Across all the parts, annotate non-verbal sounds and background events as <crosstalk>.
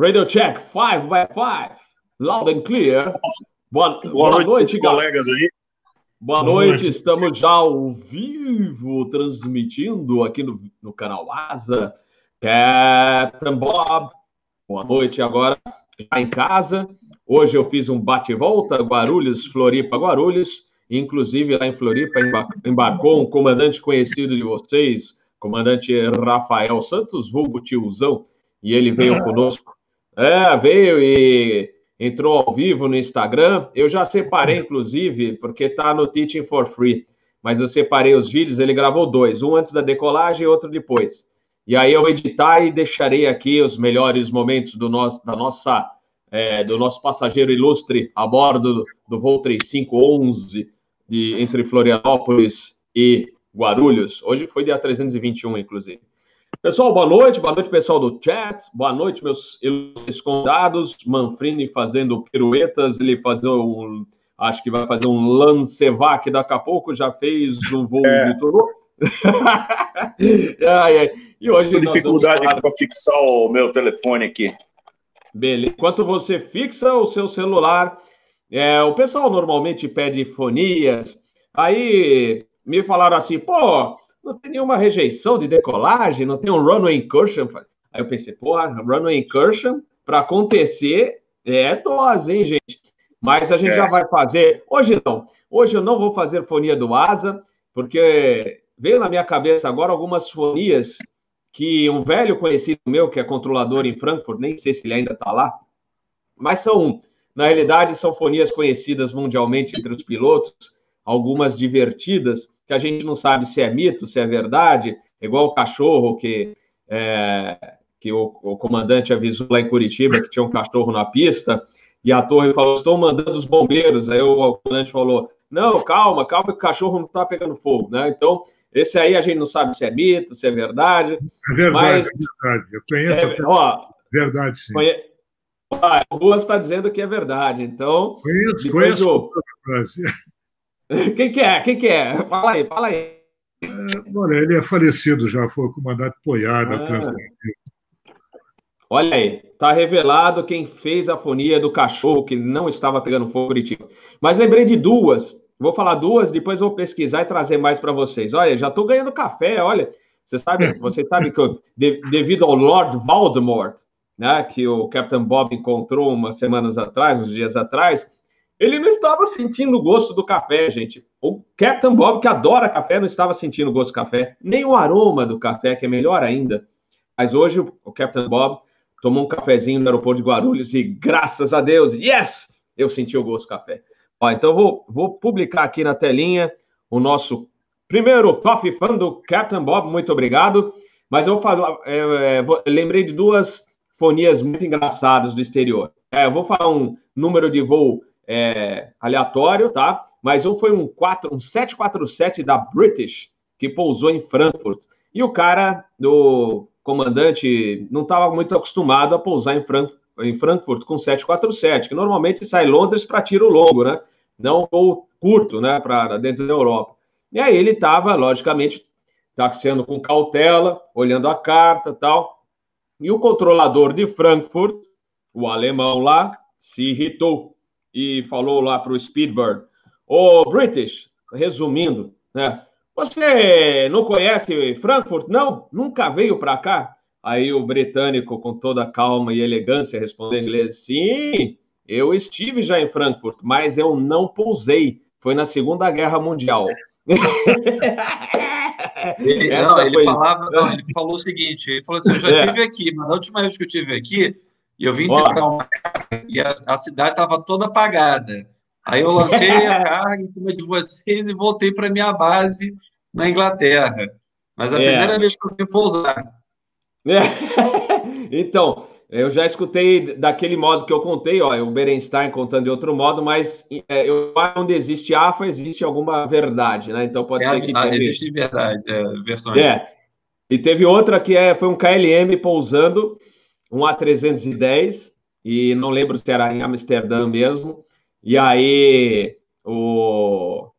Radio check, 5 by 5. Loud and clear. Boa, boa, boa noite, noite colegas aí. Boa, boa noite. noite. estamos já ao vivo, transmitindo aqui no, no canal Asa. Captain Bob, boa noite agora, já em casa. Hoje eu fiz um bate-volta, Guarulhos, Floripa, Guarulhos. Inclusive, lá em Floripa, embarcou um comandante conhecido de vocês, comandante Rafael Santos, vulgo tiozão, e ele veio <laughs> conosco. É, veio e entrou ao vivo no Instagram. Eu já separei, inclusive, porque está no Teaching for Free. Mas eu separei os vídeos, ele gravou dois, um antes da decolagem e outro depois. E aí eu editar e deixarei aqui os melhores momentos do nosso, da nossa, é, do nosso passageiro ilustre a bordo do voo 3511 de, entre Florianópolis e Guarulhos. Hoje foi dia 321, inclusive. Pessoal, boa noite, boa noite, pessoal do chat, boa noite, meus convidados. Manfrini fazendo piruetas, ele fazendo um, acho que vai fazer um lancevac daqui a pouco, já fez um voo é. de turno. <laughs> ai, ai. E hoje Tô dificuldade falar... para fixar o meu telefone aqui. Beleza. Enquanto você fixa o seu celular, é, o pessoal normalmente pede fonias. Aí me falaram assim, pô, não tem nenhuma rejeição de decolagem, não tem um runway incursion. Aí eu pensei, porra, runway incursion, para acontecer, é dose, hein, gente? Mas a gente é. já vai fazer. Hoje não. Hoje eu não vou fazer fonia do asa, porque veio na minha cabeça agora algumas fonias que um velho conhecido meu, que é controlador em Frankfurt, nem sei se ele ainda está lá, mas são, na realidade, são fonias conhecidas mundialmente entre os pilotos, algumas divertidas, que a gente não sabe se é mito, se é verdade, igual o cachorro que, é, que o, o, comandante avisou lá em Curitiba que tinha um cachorro na pista, e a torre falou: Estou mandando os bombeiros. Aí o comandante falou: Não, calma, calma, que o cachorro não está pegando fogo. Né? Então, esse aí a gente não sabe se é mito, se é verdade. É verdade, mas, é verdade. Eu conheço. É, ó, verdade, sim. Conhe... o Ruas está dizendo que é verdade. Então. Conheço, conheço. Eu... <laughs> Quem que é? Quem que é? Fala aí, fala aí. É, olha, ele é falecido já, foi comandante Poiar da ah. Olha aí, tá revelado quem fez a fonia do cachorro que não estava pegando fogo Curitiba. Mas lembrei de duas. Vou falar duas, depois vou pesquisar e trazer mais para vocês. Olha, já estou ganhando café, olha. Você sabe, você sabe que eu, de, devido ao Lord Voldemort, né, que o Captain Bob encontrou umas semanas atrás, uns dias atrás, ele não estava sentindo o gosto do café, gente. O Captain Bob, que adora café, não estava sentindo o gosto do café, nem o aroma do café, que é melhor ainda. Mas hoje o Captain Bob tomou um cafezinho no aeroporto de Guarulhos e, graças a Deus, yes, eu senti o gosto do café. Ó, então vou, vou publicar aqui na telinha o nosso primeiro Coffee Fan do Captain Bob, muito obrigado. Mas eu falar, é, é, vou, lembrei de duas fonias muito engraçadas do exterior. É, eu vou falar um número de voo é, aleatório, tá? Mas um foi um, 4, um 747 da British, que pousou em Frankfurt. E o cara, do comandante, não estava muito acostumado a pousar em, Frank, em Frankfurt com 747, que normalmente sai Londres para tiro longo, né? Não voo curto, né? Para dentro da Europa. E aí ele estava, logicamente, taxiando com cautela, olhando a carta tal. E o controlador de Frankfurt, o alemão lá, se irritou e falou lá para o Speedbird: Ô British, resumindo, né? Você não conhece Frankfurt? Não? Nunca veio para cá? Aí o britânico, com toda calma e elegância, respondeu em inglês: Sim, eu estive já em Frankfurt, mas eu não pousei. Foi na Segunda Guerra Mundial. Ele, <laughs> não, ele, falava, <laughs> não, ele falou o seguinte: ele falou assim, eu já estive é. aqui, mas na última vez que eu estive aqui, e eu vim entregar uma carga e a, a cidade estava toda apagada. Aí eu lancei a <laughs> carga em cima de vocês e voltei para minha base na Inglaterra. Mas a é. primeira vez que eu vim pousar. É. <laughs> então, eu já escutei daquele modo que eu contei, ó, o Berenstein contando de outro modo, mas é, eu onde existe AFA, existe alguma verdade, né? Então pode é, ser que. Ah, existe verdade, é, versões. É. E teve outra que é, foi um KLM pousando um A310, e não lembro se era em Amsterdã mesmo. E aí o,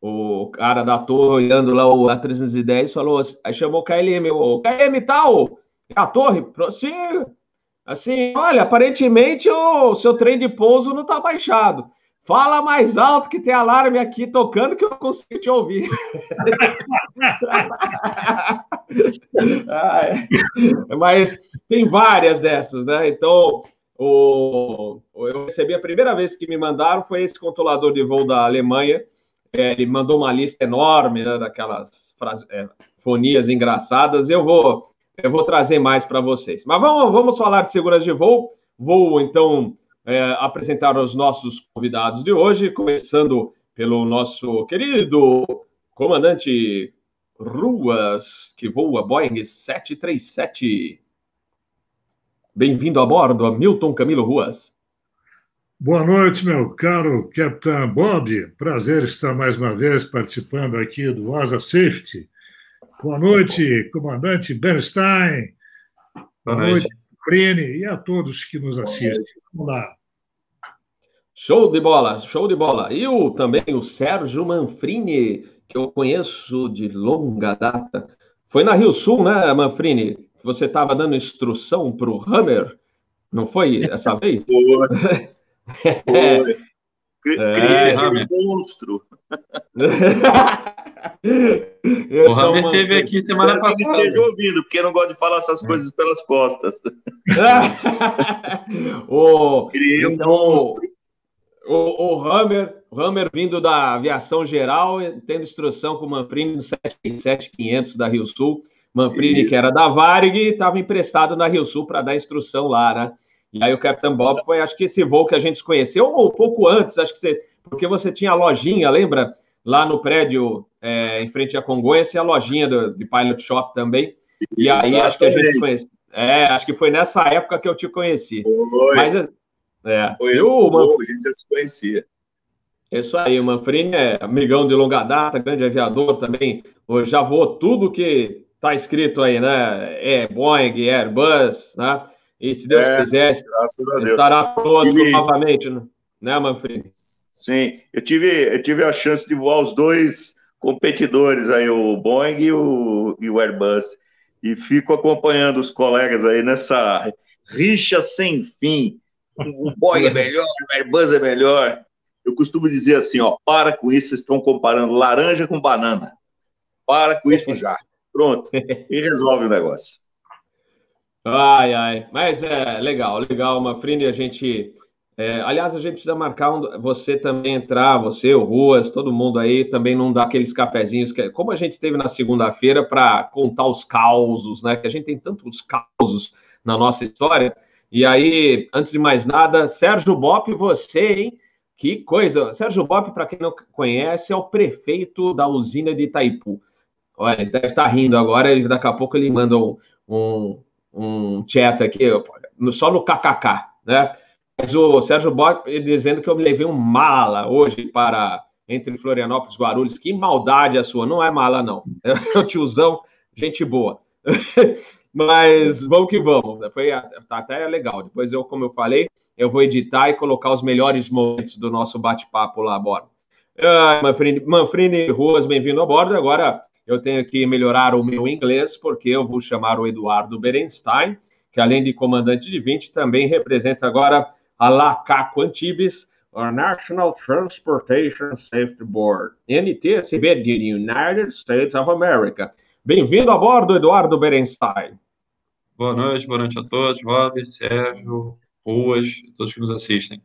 o cara da torre olhando lá o A310 falou, aí chamou o KLM, o KLM tal, a torre, prossiga. Assim, olha, aparentemente o seu trem de pouso não está baixado. Fala mais alto que tem alarme aqui tocando que eu consigo te ouvir. <laughs> ah, é. Mas tem várias dessas, né? Então, o, eu recebi a primeira vez que me mandaram foi esse controlador de voo da Alemanha. É, ele mandou uma lista enorme né, daquelas frase, é, fonias engraçadas. Eu vou, eu vou trazer mais para vocês. Mas vamos, vamos falar de segurança de voo. Vou então é, apresentar os nossos convidados de hoje, começando pelo nosso querido comandante Ruas, que voa Boeing 737. Bem-vindo a bordo, Hamilton Camilo Ruas. Boa noite, meu caro Capitão Bob. Prazer estar mais uma vez participando aqui do Asa Safety. Boa noite, comandante Bernstein. Boa, Boa noite, Brene, e a todos que nos assistem. Vamos lá. Show de bola, show de bola. E o, também o Sérgio Manfrini, que eu conheço de longa data. Foi na Rio Sul, né, Manfrini? Você estava dando instrução para o Hammer, não foi essa <laughs> vez? Foi. foi. <laughs> Cris é, é um monstro. <laughs> o Hammer teve aqui semana passada. esteja ouvindo, porque não gosta de falar essas coisas pelas costas. o, Criei um então, monstro. O, o Hammer, o Hammer vindo da aviação geral, tendo instrução com o Manfrini no 7500 da Rio Sul. Manfrini, Isso. que era da Varig, estava emprestado na Rio Sul para dar instrução lá, né? E aí o Capitão Bob foi, acho que esse voo que a gente se conheceu, ou um pouco antes, acho que você. Porque você tinha a lojinha, lembra? Lá no prédio, é, em frente à Congonhas, tinha a lojinha do, de Pilot Shop também. E aí Exatamente. acho que a gente se conheceu. É, acho que foi nessa época que eu te conheci. Foi. Mas é. Foi o Manfrini, a gente já se conhecia. Isso aí, o Manfrini é amigão de longa data, grande aviador também. Já voou tudo que está escrito aí, né? É Boeing, Airbus, né? E se Deus é, quiser, estará conosco e... novamente, né, Manfrini? Sim, eu tive, eu tive a chance de voar os dois competidores aí, o Boeing e o, e o Airbus. E fico acompanhando os colegas aí nessa rixa sem fim o Boeing é melhor, o Airbus é melhor. Eu costumo dizer assim, ó, para com isso, vocês estão comparando laranja com banana. Para com isso já. Pronto. E resolve o negócio. Ai, ai. Mas é legal, legal, Mafrini, a gente... É, aliás, a gente precisa marcar um, você também entrar, você, o Ruas, todo mundo aí, também não dá aqueles cafezinhos, que, como a gente teve na segunda-feira, para contar os causos, né? Que a gente tem tantos causos na nossa história. E aí, antes de mais nada, Sérgio Bop, você, hein? Que coisa! Sérgio Bop, para quem não conhece, é o prefeito da usina de Itaipu. Olha, ele deve estar tá rindo agora, ele, daqui a pouco ele manda um, um, um chat aqui, só no KKK, né? Mas o Sérgio Bop dizendo que eu me levei um mala hoje para entre Florianópolis e Guarulhos. Que maldade a sua, não é mala, não. <laughs> É o tiozão, gente boa. <laughs> Mas vamos que vamos. Foi tá até legal. Depois eu, como eu falei, eu vou editar e colocar os melhores momentos do nosso bate-papo lá a bordo. Uh, Manfrini, Manfrini Ruas, bem-vindo a bordo. Agora eu tenho que melhorar o meu inglês, porque eu vou chamar o Eduardo Berenstein, que além de comandante de 20, também representa agora a LACACO Antibes, a National Transportation Safety Board, NTSB de United States of America. Bem-vindo a bordo, Eduardo Berenstein. Boa noite, boa noite a todos, Robert, Sérgio, Ruas, todos que nos assistem.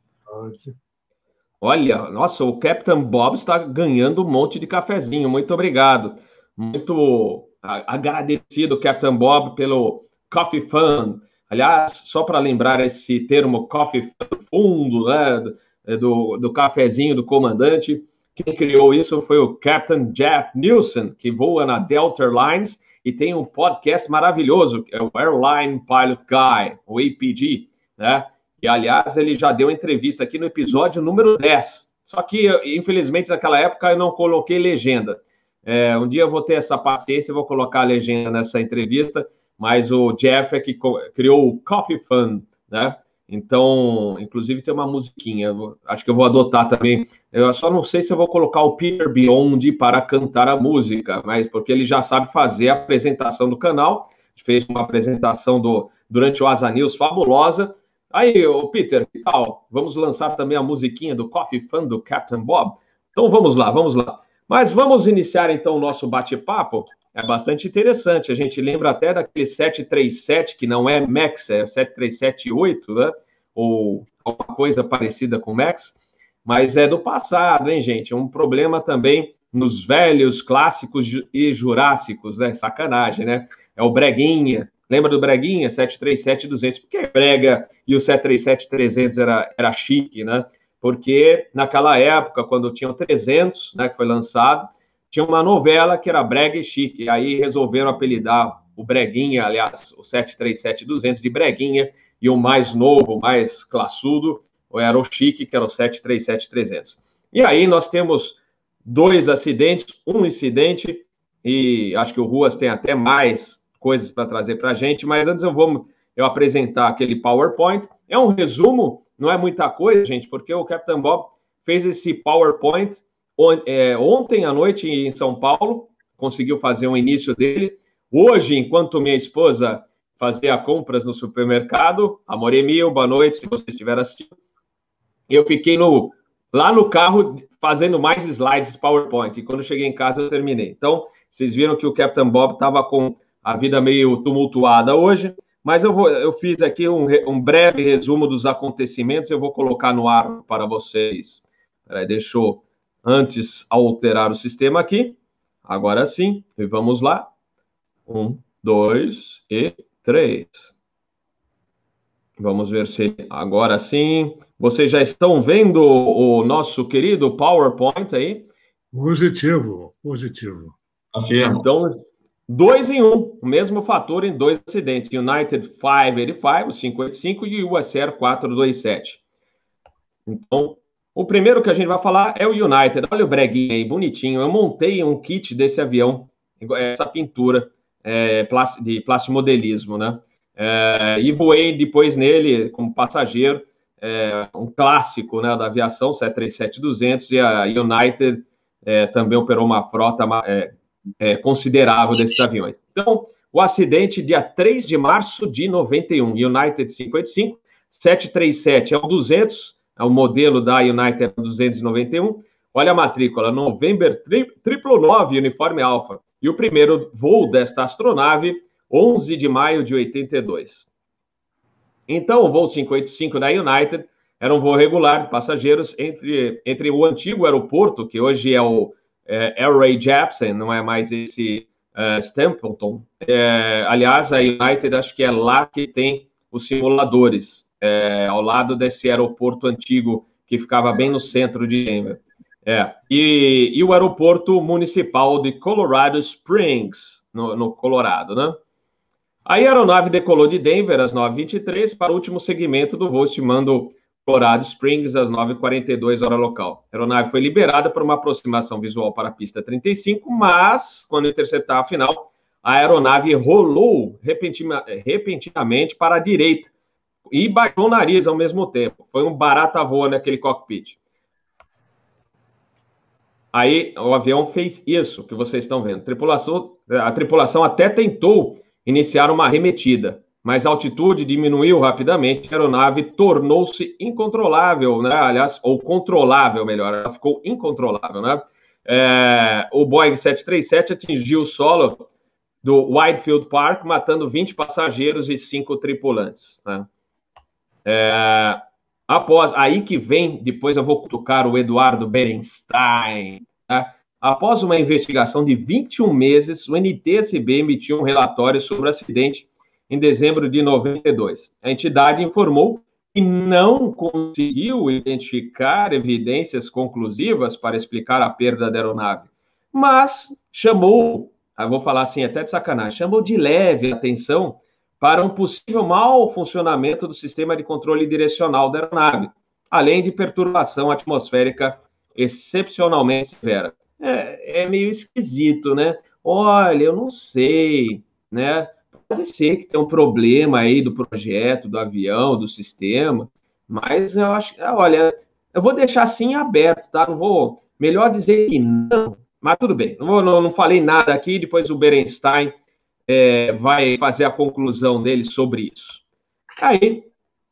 Olha, nossa, o Captain Bob está ganhando um monte de cafezinho. Muito obrigado. Muito agradecido, Captain Bob, pelo Coffee Fund. Aliás, só para lembrar esse termo Coffee Fund, fundo, né, do, do cafezinho do comandante, quem criou isso foi o Captain Jeff Nielsen, que voa na Delta Airlines e tem um podcast maravilhoso, que é o Airline Pilot Guy, o APG, né? E, aliás, ele já deu entrevista aqui no episódio número 10. Só que, infelizmente, naquela época eu não coloquei legenda. É, um dia eu vou ter essa paciência e vou colocar a legenda nessa entrevista, mas o Jeff é que criou o Coffee Fund, né? Então, inclusive tem uma musiquinha, acho que eu vou adotar também. Eu só não sei se eu vou colocar o Peter Beyond para cantar a música, mas porque ele já sabe fazer a apresentação do canal, fez uma apresentação do, durante o Asa News fabulosa. Aí, o Peter, que tal? Vamos lançar também a musiquinha do Coffee Fun do Captain Bob? Então vamos lá, vamos lá. Mas vamos iniciar então o nosso bate-papo. É bastante interessante. A gente lembra até daquele 737, que não é Max, é 7378, né? Ou alguma coisa parecida com Max, mas é do passado, hein, gente? É um problema também nos velhos clássicos e jurássicos, né? Sacanagem, né? É o Breguinha. Lembra do Breguinha? 737-200. Por que Brega e o 737-300 era, era chique, né? Porque naquela época, quando tinha o 300, né, que foi lançado, tinha uma novela que era Brega e Chique. Aí resolveram apelidar o Breguinha, aliás, o 737-200 de Breguinha, e o mais novo, mais classudo, era o Chique, que era o 737-300. E aí nós temos dois acidentes, um incidente, e acho que o Ruas tem até mais coisas para trazer para a gente, mas antes eu vou eu apresentar aquele PowerPoint. É um resumo, não é muita coisa, gente, porque o Capitão Bob fez esse PowerPoint ontem à noite em São Paulo, conseguiu fazer um início dele. Hoje, enquanto minha esposa fazia compras no supermercado, Amor Emil, boa noite, se você estiver assistindo, eu fiquei no lá no carro fazendo mais slides PowerPoint. E quando cheguei em casa, eu terminei. Então, vocês viram que o Captain Bob estava com a vida meio tumultuada hoje, mas eu, vou, eu fiz aqui um, um breve resumo dos acontecimentos. Eu vou colocar no ar para vocês. Peraí, deixa eu antes alterar o sistema aqui. Agora sim, e vamos lá. Um, dois e três. Vamos ver se agora sim. Vocês já estão vendo o nosso querido PowerPoint aí? Positivo, positivo. Afirma. Então, dois em um, o mesmo fator em dois acidentes: United 585, o 585 e o USR 427. Então, o primeiro que a gente vai falar é o United. Olha o breguinho aí, bonitinho. Eu montei um kit desse avião, essa pintura é, de plastimodelismo, né? É, e voei depois nele como passageiro é, um clássico né, da aviação, 737-200, e a United é, também operou uma frota é, é, considerável desses aviões. Então, o acidente, dia 3 de março de 91, United 585, 737 é o 200, é o modelo da United 291, olha a matrícula, November 999, uniforme alfa, e o primeiro voo desta astronave, 11 de maio de 82. Então, o voo 585 da United era um voo regular de passageiros entre, entre o antigo aeroporto, que hoje é o é, Ray Jepsen, não é mais esse é, Stapleton. É, aliás, a United acho que é lá que tem os simuladores, é, ao lado desse aeroporto antigo que ficava bem no centro de Denver. É, e, e o aeroporto municipal de Colorado Springs, no, no Colorado, né? A aeronave decolou de Denver às 9h23 para o último segmento do voo, estimando Colorado Springs às 9h42 hora local. A aeronave foi liberada para uma aproximação visual para a pista 35, mas, quando interceptar a final, a aeronave rolou repentina, repentinamente para a direita e baixou o nariz ao mesmo tempo. Foi um barata voa naquele cockpit. Aí o avião fez isso que vocês estão vendo. A tripulação, a tripulação até tentou iniciar uma arremetida, mas a altitude diminuiu rapidamente, a aeronave tornou-se incontrolável, né? Aliás, ou controlável, melhor, ela ficou incontrolável, né? É, o Boeing 737 atingiu o solo do Whitefield Park, matando 20 passageiros e 5 tripulantes. Né? É, após, aí que vem, depois eu vou tocar o Eduardo Berenstein, tá? Após uma investigação de 21 meses, o NTSB emitiu um relatório sobre o acidente em dezembro de 92. A entidade informou que não conseguiu identificar evidências conclusivas para explicar a perda da aeronave, mas chamou, eu vou falar assim até de sacanagem, chamou de leve atenção para um possível mau funcionamento do sistema de controle direcional da aeronave, além de perturbação atmosférica excepcionalmente severa é, é meio esquisito, né? Olha, eu não sei, né? Pode ser que tenha um problema aí do projeto, do avião, do sistema, mas eu acho que, olha, eu vou deixar assim aberto, tá? Não vou, melhor dizer que não, mas tudo bem, não, não, não falei nada aqui, depois o Berenstein é, vai fazer a conclusão dele sobre isso. Aí,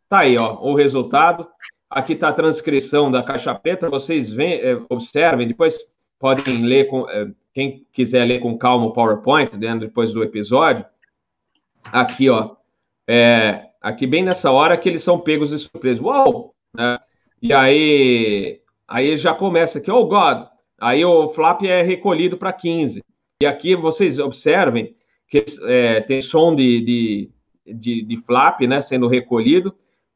tá aí, ó, o resultado. Aqui está a transcrição da caixa preta. Vocês vem, é, observem, depois podem ler com é, quem quiser ler com calma o PowerPoint, né, depois do episódio. Aqui, ó, é, aqui bem nessa hora que eles são pegos de surpresa. Uou! Né? E aí, aí já começa aqui, oh God! Aí o flap é recolhido para 15. E aqui vocês observem que é, tem som de, de, de, de, flap, né, sendo recolhido,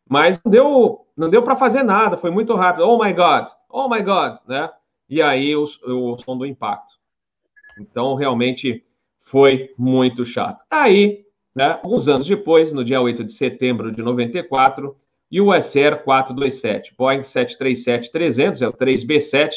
mas não deu, não deu para fazer nada, foi muito rápido. Oh my God, oh my God, né? E aí o, o som do impacto. Então, realmente foi muito chato. Aí, né, alguns anos depois, no dia 8 de setembro de 94, US Air 427, Boeing 737-300, é o 3B7,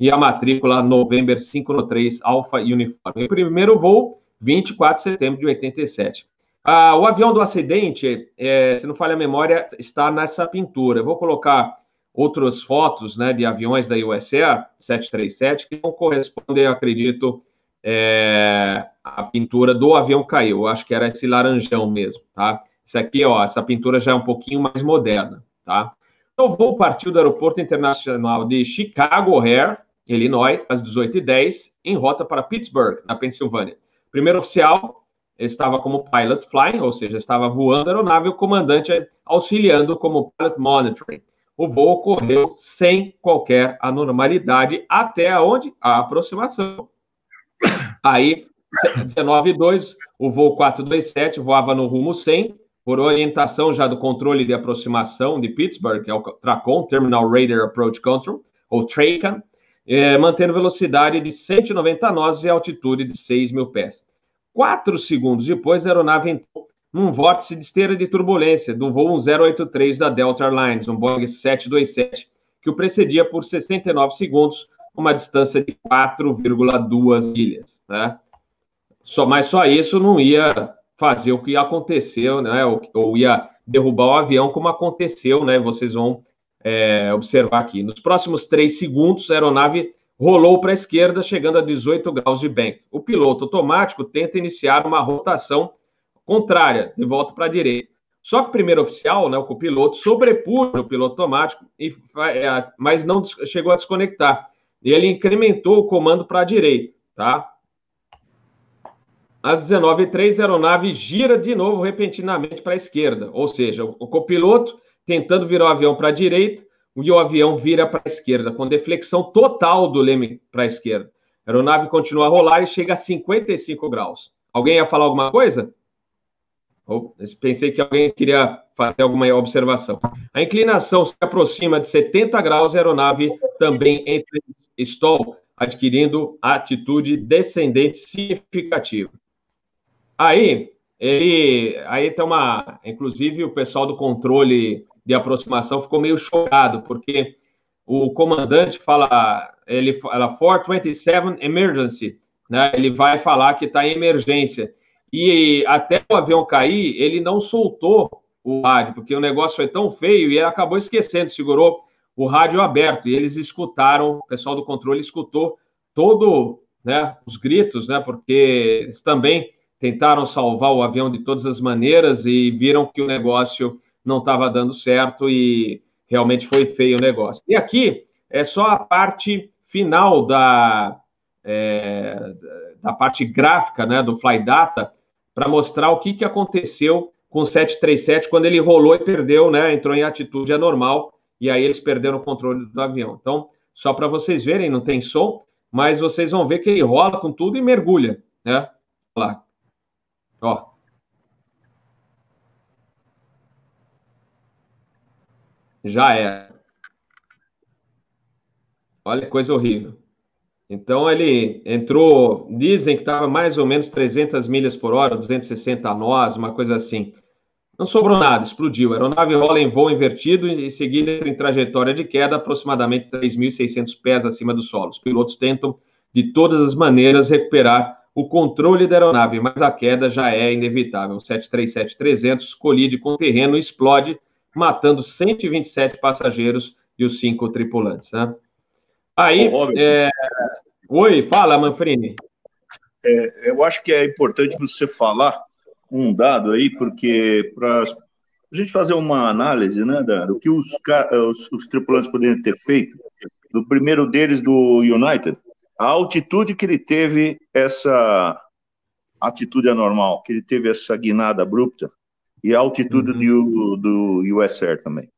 e a matrícula November 503 Alpha Uniforme. O primeiro voo 24 de setembro de 87. Ah, o avião do acidente, é, se não falha a memória, está nessa pintura. Eu vou colocar outras fotos né, de aviões da USA 737 que não correspondem, acredito, é, à pintura do avião caiu. Eu acho que era esse laranjão mesmo, tá? Isso aqui, ó, essa pintura já é um pouquinho mais moderna, tá? Então, o voo partiu do Aeroporto Internacional de Chicago O'Hare, Illinois, às 18h10, em rota para Pittsburgh, na Pensilvânia primeiro oficial estava como pilot flying, ou seja, estava voando a aeronave, o comandante auxiliando como pilot monitoring. O voo ocorreu sem qualquer anormalidade até onde? A aproximação. Aí, 19 e 2, o voo 427 voava no rumo 100, por orientação já do controle de aproximação de Pittsburgh, que é o TRACON, Terminal Radar Approach Control, ou TRACON, é, mantendo velocidade de 190 nós e altitude de 6 mil pés. Quatro segundos depois, a aeronave entrou num vórtice de esteira de turbulência do voo 1083 da Delta Airlines, um Boeing 727, que o precedia por 69 segundos, uma distância de 4,2 milhas. Né? Só, mas só isso não ia fazer o que aconteceu, né? ou, ou ia derrubar o avião, como aconteceu, né? Vocês vão é, observar aqui. Nos próximos três segundos, a aeronave rolou para a esquerda, chegando a 18 graus de bank. O piloto automático tenta iniciar uma rotação contrária, de volta para a direita. Só que o primeiro oficial, né, o copiloto, sobrepuja o piloto automático, e, é, mas não chegou a desconectar. E ele incrementou o comando para a direita, tá? Às 19h03, a aeronave gira de novo repentinamente para a esquerda, ou seja, o copiloto tentando virar o avião para a direita, e o avião vira para a esquerda, com deflexão total do leme para a esquerda. A aeronave continua a rolar e chega a 55 graus. Alguém ia falar alguma coisa? Pensei que alguém queria fazer alguma observação. A inclinação se aproxima de 70 graus a aeronave também entra em stall, adquirindo atitude descendente significativa. Aí, ele, aí tem uma, inclusive o pessoal do controle de aproximação ficou meio chocado, porque o comandante fala, ele fala 427 emergency, né? Ele vai falar que está em emergência. E até o avião cair, ele não soltou o rádio, porque o negócio foi tão feio e ele acabou esquecendo, segurou o rádio aberto. E eles escutaram, o pessoal do controle escutou todo, né, os gritos, né? Porque eles também tentaram salvar o avião de todas as maneiras e viram que o negócio não estava dando certo e realmente foi feio o negócio. E aqui é só a parte final da, é, da parte gráfica né, do Fly Data para mostrar o que, que aconteceu com o 737 quando ele rolou e perdeu, né, entrou em atitude anormal e aí eles perderam o controle do avião. Então, só para vocês verem, não tem som, mas vocês vão ver que ele rola com tudo e mergulha, né? Olha lá. Ó, já é. Olha que coisa horrível. Então ele entrou, dizem que estava mais ou menos 300 milhas por hora, 260 nós, uma coisa assim. Não sobrou nada, explodiu. A aeronave rola em voo invertido e em seguida entra em trajetória de queda aproximadamente 3.600 pés acima do solo. Os pilotos tentam de todas as maneiras recuperar o controle da aeronave, mas a queda já é inevitável. O 737-300 colide com o terreno e explode matando 127 passageiros e os cinco tripulantes. Né? Aí, é... oi, fala, Manfrini. é, eu acho que é importante você falar um dado aí, porque para a gente fazer uma análise né, da, do que os, os, os tripulantes poderiam ter feito, do primeiro deles, do United, a altitude que ele teve essa atitude anormal, que ele teve essa guinada abrupta, e a altitude uhum. do, do US Air também.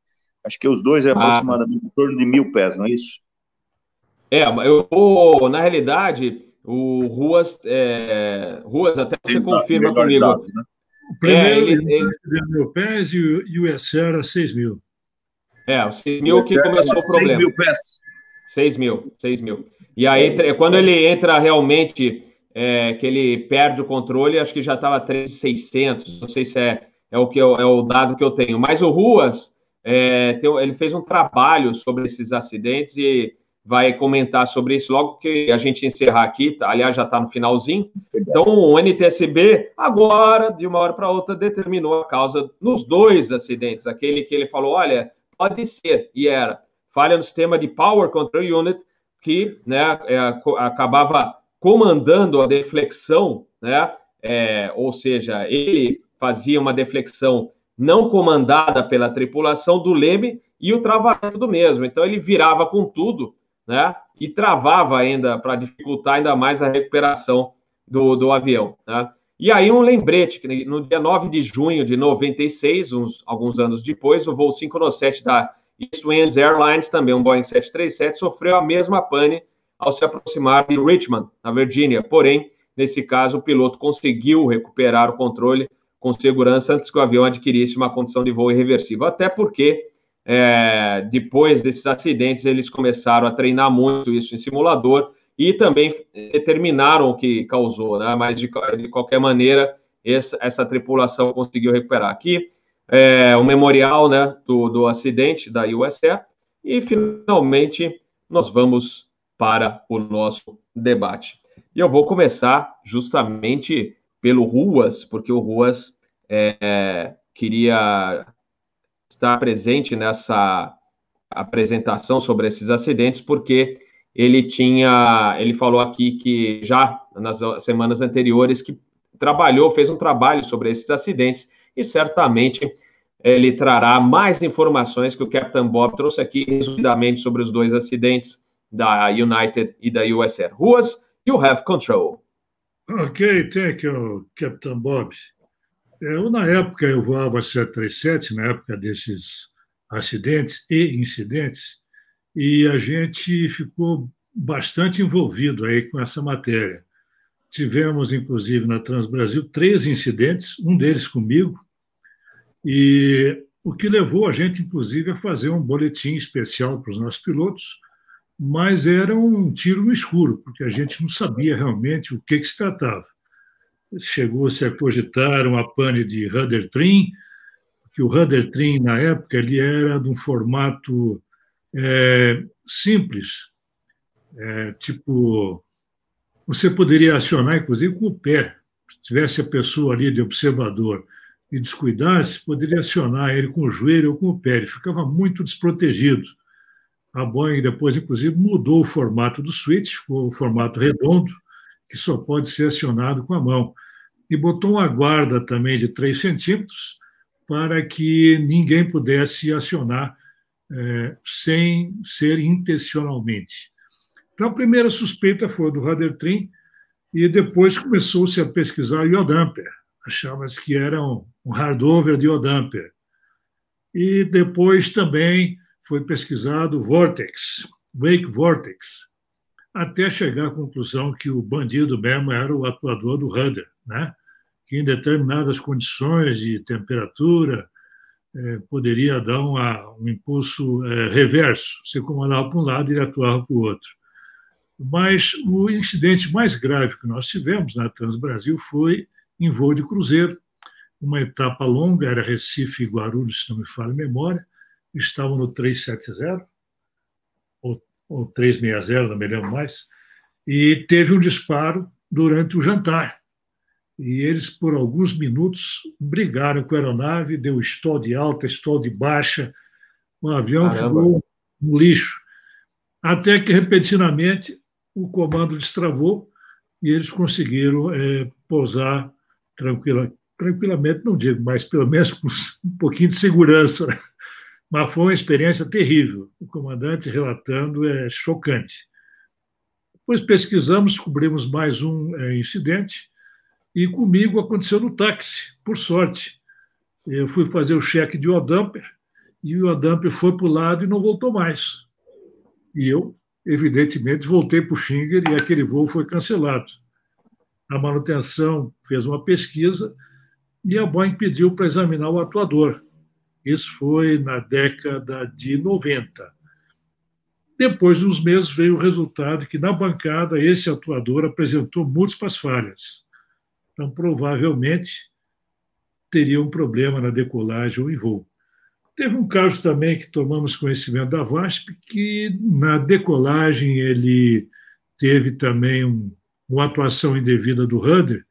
Acho que os dois é ah. aproximadamente ah. em torno de mil pés, não é isso? É, eu, na realidade, o Ruas, é, Ruas até você confirma comigo. Dados, né? O primeiro é, ele, ele... mil pés e o US Air a 6 mil. É, o 6 mil que começou o problema. 6 mil pés. 6 mil, 6 mil. E aí, quando ele entra realmente, é, que ele perde o controle, acho que já estava 3,600, não sei se é, é, o que eu, é o dado que eu tenho. Mas o Ruas, é, tem, ele fez um trabalho sobre esses acidentes e vai comentar sobre isso logo que a gente encerrar aqui, tá? aliás, já está no finalzinho. Então, o NTSB, agora, de uma hora para outra, determinou a causa nos dois acidentes. Aquele que ele falou, olha, pode ser, e era, falha no sistema de Power Control Unit, que né, é, acabava comandando a deflexão, né, é, ou seja, ele fazia uma deflexão não comandada pela tripulação do leme e o travamento do mesmo. Então, ele virava com tudo, né? E travava ainda para dificultar ainda mais a recuperação do, do avião. Né? E aí um lembrete, que no dia 9 de junho de 96, uns, alguns anos depois, o voo 597 da Eastwinds Airlines, também um Boeing 737, sofreu a mesma pane ao se aproximar de Richmond, na Virgínia. Porém, nesse caso, o piloto conseguiu recuperar o controle com segurança antes que o avião adquirisse uma condição de voo irreversível. Até porque é, depois desses acidentes, eles começaram a treinar muito isso em simulador e também determinaram o que causou, né? Mas de, de qualquer maneira, essa, essa, tripulação conseguiu recuperar aqui é, o memorial, né, do, do acidente da USE e finalmente nós vamos para o nosso debate. E eu vou começar justamente pelo Ruas, porque o Ruas é, queria estar presente nessa apresentação sobre esses acidentes, porque ele tinha, ele falou aqui que já nas semanas anteriores que trabalhou, fez um trabalho sobre esses acidentes e certamente ele trará mais informações que o Captain Bob trouxe aqui resumidamente sobre os dois acidentes da United e da US Air. Ruas, you have control. Ok, thank you, Captain Bob. Eu, na época, eu voava 737, na época desses acidentes e incidentes, e a gente ficou bastante envolvido aí com essa matéria. Tivemos, inclusive, na Transbrasil, três incidentes, um deles comigo, e o que levou a gente, inclusive, a fazer um boletim especial para os nossos pilotos, mas era um tiro no escuro, porque a gente não sabia realmente o que, que se tratava chegou-se a cogitar uma pane de Rudder Trim, que o Rudder Trim, na época, ele era de um formato é, simples, é, tipo, você poderia acionar, inclusive, com o pé. Se tivesse a pessoa ali de observador e descuidasse, poderia acionar ele com o joelho ou com o pé. Ele ficava muito desprotegido. A Boeing depois, inclusive, mudou o formato do switch, o formato redondo, que só pode ser acionado com a mão. E botou uma guarda também de 3 centímetros para que ninguém pudesse acionar é, sem ser intencionalmente. Então, a primeira suspeita foi do Trim e depois começou-se a pesquisar iodamper. Achava-se que era um, um hardover de iodamper. E depois também foi pesquisado Vortex, Wake Vortex, até chegar à conclusão que o bandido mesmo era o atuador do rudder, né? que em determinadas condições de temperatura é, poderia dar uma, um impulso é, reverso. Você comandava para um lado e ele atuava para o outro. Mas o incidente mais grave que nós tivemos na Transbrasil foi em voo de cruzeiro, uma etapa longa, era Recife e Guarulhos, se não me falha a memória, estavam no 370, ou 360, não me lembro mais, e teve um disparo durante o jantar. E eles, por alguns minutos, brigaram com a aeronave, deu stall de alta, stall de baixa, o avião Caramba. ficou no lixo. Até que, repentinamente, o comando destravou e eles conseguiram é, pousar tranquila, tranquilamente, não digo, mas pelo menos com <laughs> um pouquinho de segurança. Mas foi uma experiência terrível. O comandante relatando é chocante. Depois pesquisamos, descobrimos mais um é, incidente, e comigo aconteceu no táxi, por sorte. Eu fui fazer o cheque de Odamper, e o Odamper foi para o lado e não voltou mais. E eu, evidentemente, voltei para o Xinger e aquele voo foi cancelado. A manutenção fez uma pesquisa e a Boeing pediu para examinar o atuador. Isso foi na década de 90. Depois de uns meses veio o resultado que na bancada esse atuador apresentou múltiplas falhas. Então, provavelmente, teria um problema na decolagem ou em voo. Teve um caso também que tomamos conhecimento da VASP, que na decolagem ele teve também um, uma atuação indevida do rudder,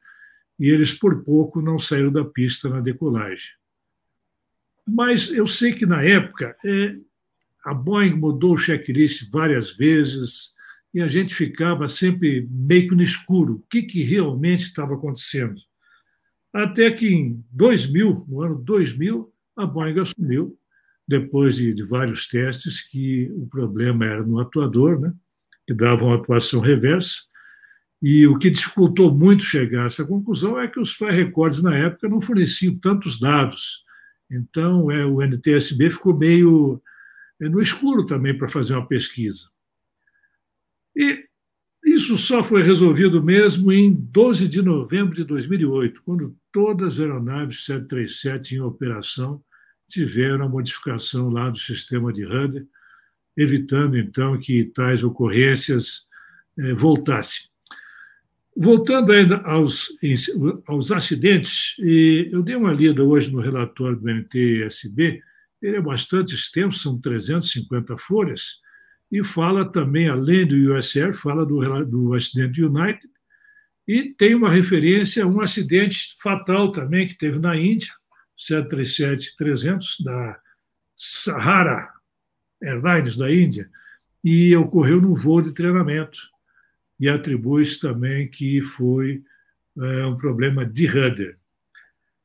e eles por pouco não saíram da pista na decolagem. Mas eu sei que na época é, a Boeing mudou o checklist várias vezes e a gente ficava sempre meio que no escuro. O que, que realmente estava acontecendo? Até que em 2000, no ano 2000, a Boeing assumiu, depois de, de vários testes, que o problema era no atuador, né, que dava uma atuação reversa, e o que dificultou muito chegar a essa conclusão é que os fire records na época não forneciam tantos dados. Então, é, o NTSB ficou meio é, no escuro também para fazer uma pesquisa. E isso só foi resolvido mesmo em 12 de novembro de 2008, quando todas as aeronaves 737 em operação tiveram a modificação lá do sistema de rudder, evitando então que tais ocorrências eh, voltassem. Voltando ainda aos, aos acidentes, eu dei uma lida hoje no relatório do NTSB, ele é bastante extenso, são 350 folhas, e fala também, além do USR, fala do, do acidente United, e tem uma referência a um acidente fatal também que teve na Índia, 737-300, da Sahara Airlines da Índia, e ocorreu num voo de treinamento e atribui-se também que foi é, um problema de rudder.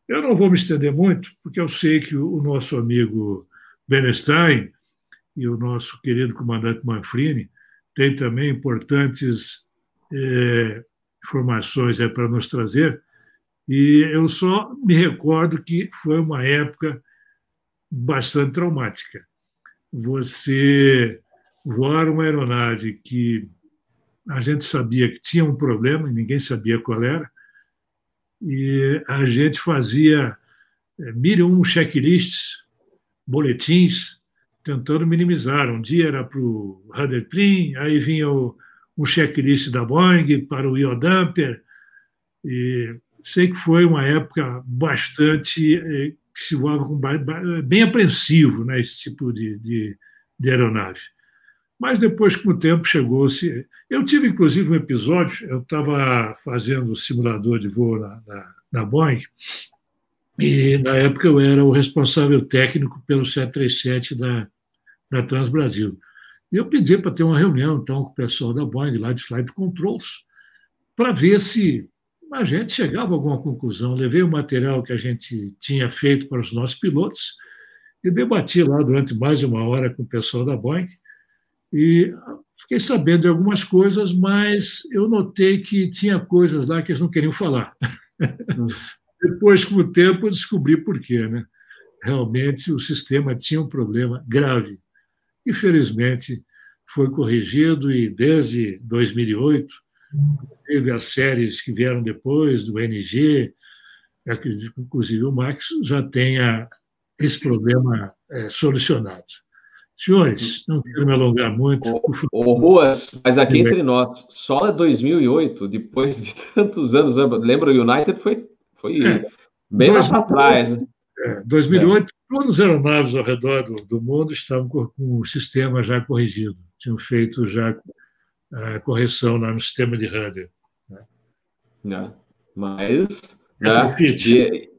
Eu não vou me estender muito, porque eu sei que o nosso amigo Benestein e o nosso querido comandante Manfrini têm também importantes é, informações é, para nos trazer. E eu só me recordo que foi uma época bastante traumática. Você voar uma aeronave que a gente sabia que tinha um problema ninguém sabia qual era, e a gente fazia é, mil e um checklists, boletins, tentando minimizar. Um dia era para o Rudder Trim, aí vinha o, um checklist da Boeing para o Iodamper, e sei que foi uma época bastante é, que se voava com bem apreensivo né, tipo de, de, de aeronave. Mas depois, com o tempo, chegou-se. Eu tive, inclusive, um episódio, eu estava fazendo simulador de voo na, na, na, Boeing, e na época eu era o responsável técnico pelo 737 da, da Transbrasil. E eu pedi para ter uma reunião, então, com o pessoal da Boeing, lá de Flight Controls, para ver se a gente chegava a alguma conclusão. Levei o material que a gente tinha feito para os nossos pilotos e debati lá durante mais de uma hora com o pessoal da Boeing e fiquei sabendo de algumas coisas, mas eu notei que tinha coisas lá que eles não queriam falar. Hum. <laughs> Depois, com o tempo, eu descobri por quê. Né? Realmente, o sistema tinha um problema grave. E, felizmente, foi corrigido e, desde 2008, teve as séries que vieram depois, do NG, inclusive o Max, já tenha esse problema é, solucionado. Senhores, não quero me alongar muito. Ô, Ruas, mas aqui entre nós, só 2008, depois de <laughs> tantos anos, lembra o United foi, foi é, bem mais para trás. É, 2008, é. todas as aeronaves ao redor do, do mundo estavam com, com, o sistema já corrigido, tinham feito já a correção lá no sistema de rádio. Né? É, mas, é né, e,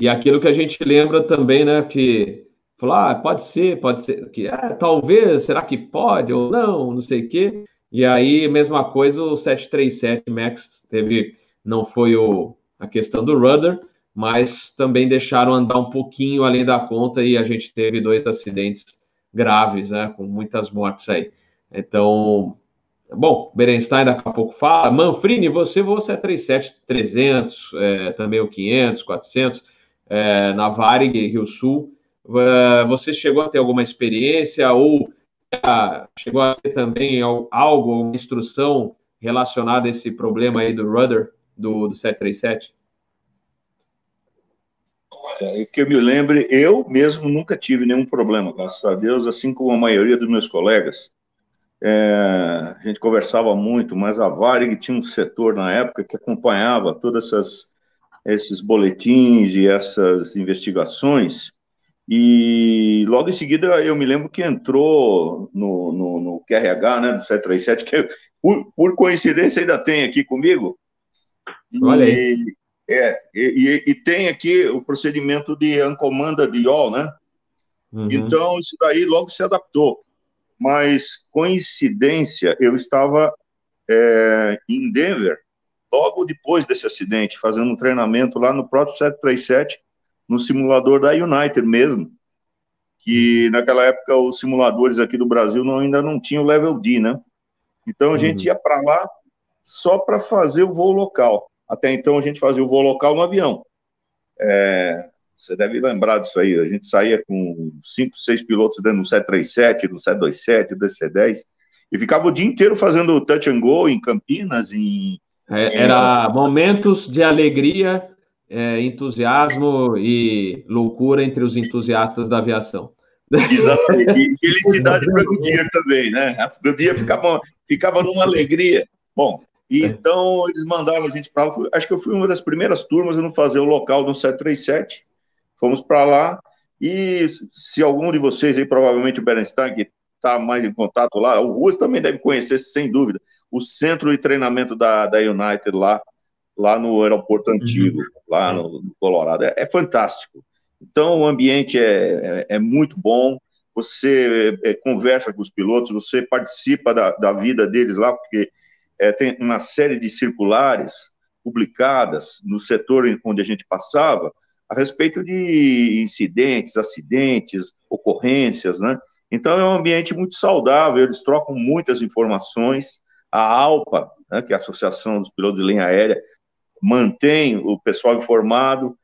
e aquilo que a gente lembra também, né, que Falou, ah, pode ser, pode ser, que ah, talvez, será que pode ou não, não sei o quê. E aí, mesma coisa, o 737 MAX teve, não foi o, a questão do rudder, mas também deixaram andar um pouquinho além da conta e a gente teve dois acidentes graves, né, com muitas mortes aí. Então, bom, Berenstein daqui a pouco fala. Manfrini, você voa 737-300, é, também o 500, 400, é, na Varig, Rio Sul. É, você chegou a ter alguma experiência ou é, chegou a ter também algo, uma instrução relacionada a esse problema aí do rudder do, do 737? É, que eu me lembre, eu mesmo nunca tive nenhum problema, graças a Deus, assim como a maioria dos meus colegas. É, a gente conversava muito, mas a Varig tinha um setor na época que acompanhava todas essas esses boletins e essas investigações. E logo em seguida eu me lembro que entrou no, no, no QRH, né, do 737, que por, por coincidência ainda tem aqui comigo. Olha aí. É, e, e, tem aqui o procedimento de ancomanda de IOL, né? Uhum. Então, isso daí logo se adaptou. Mas, coincidência, eu estava é, em Denver, logo depois desse acidente, fazendo um treinamento lá no próprio 737, no simulador da United mesmo, que naquela época os simuladores aqui do Brasil não, ainda não tinham level D, né? Então, a gente uhum. ia para lá só para fazer o voo local. Até então a gente fazia o voo local no avião. É, você deve lembrar disso aí. A gente saía com cinco, seis pilotos dentro do 737, do 727, do DC-10, e ficava o dia inteiro fazendo touch and go em Campinas, em... É, era momentos de alegria, é, entusiasmo e loucura entre os entusiastas da aviação. Exatamente. E felicidade para o dia também, né? O dia ficava, ficava numa alegria. Bom, é. então, eles mandaram a gente para lá. Acho que eu fui uma das primeiras turmas a não fazer o local do 737. Fomos para lá. E se algum de vocês aí, provavelmente o Berenstein, que está mais em contato lá, o Ruas também deve conhecer, sem dúvida, o centro de treinamento da, da United lá, lá no aeroporto uhum. antigo, uhum. lá no, no Colorado. É, é, fantástico. Então, o ambiente é, é, é muito bom. Você é, conversa com os pilotos, você participa da, da vida deles lá, porque é, tem uma série de circulares publicadas no setor onde a gente passava a respeito de incidentes, acidentes, ocorrências, né? Então é um ambiente muito saudável, eles trocam muitas informações. A ALPA, né, que é a Associação dos Pilotos de Linha Aérea, mantém o pessoal informado,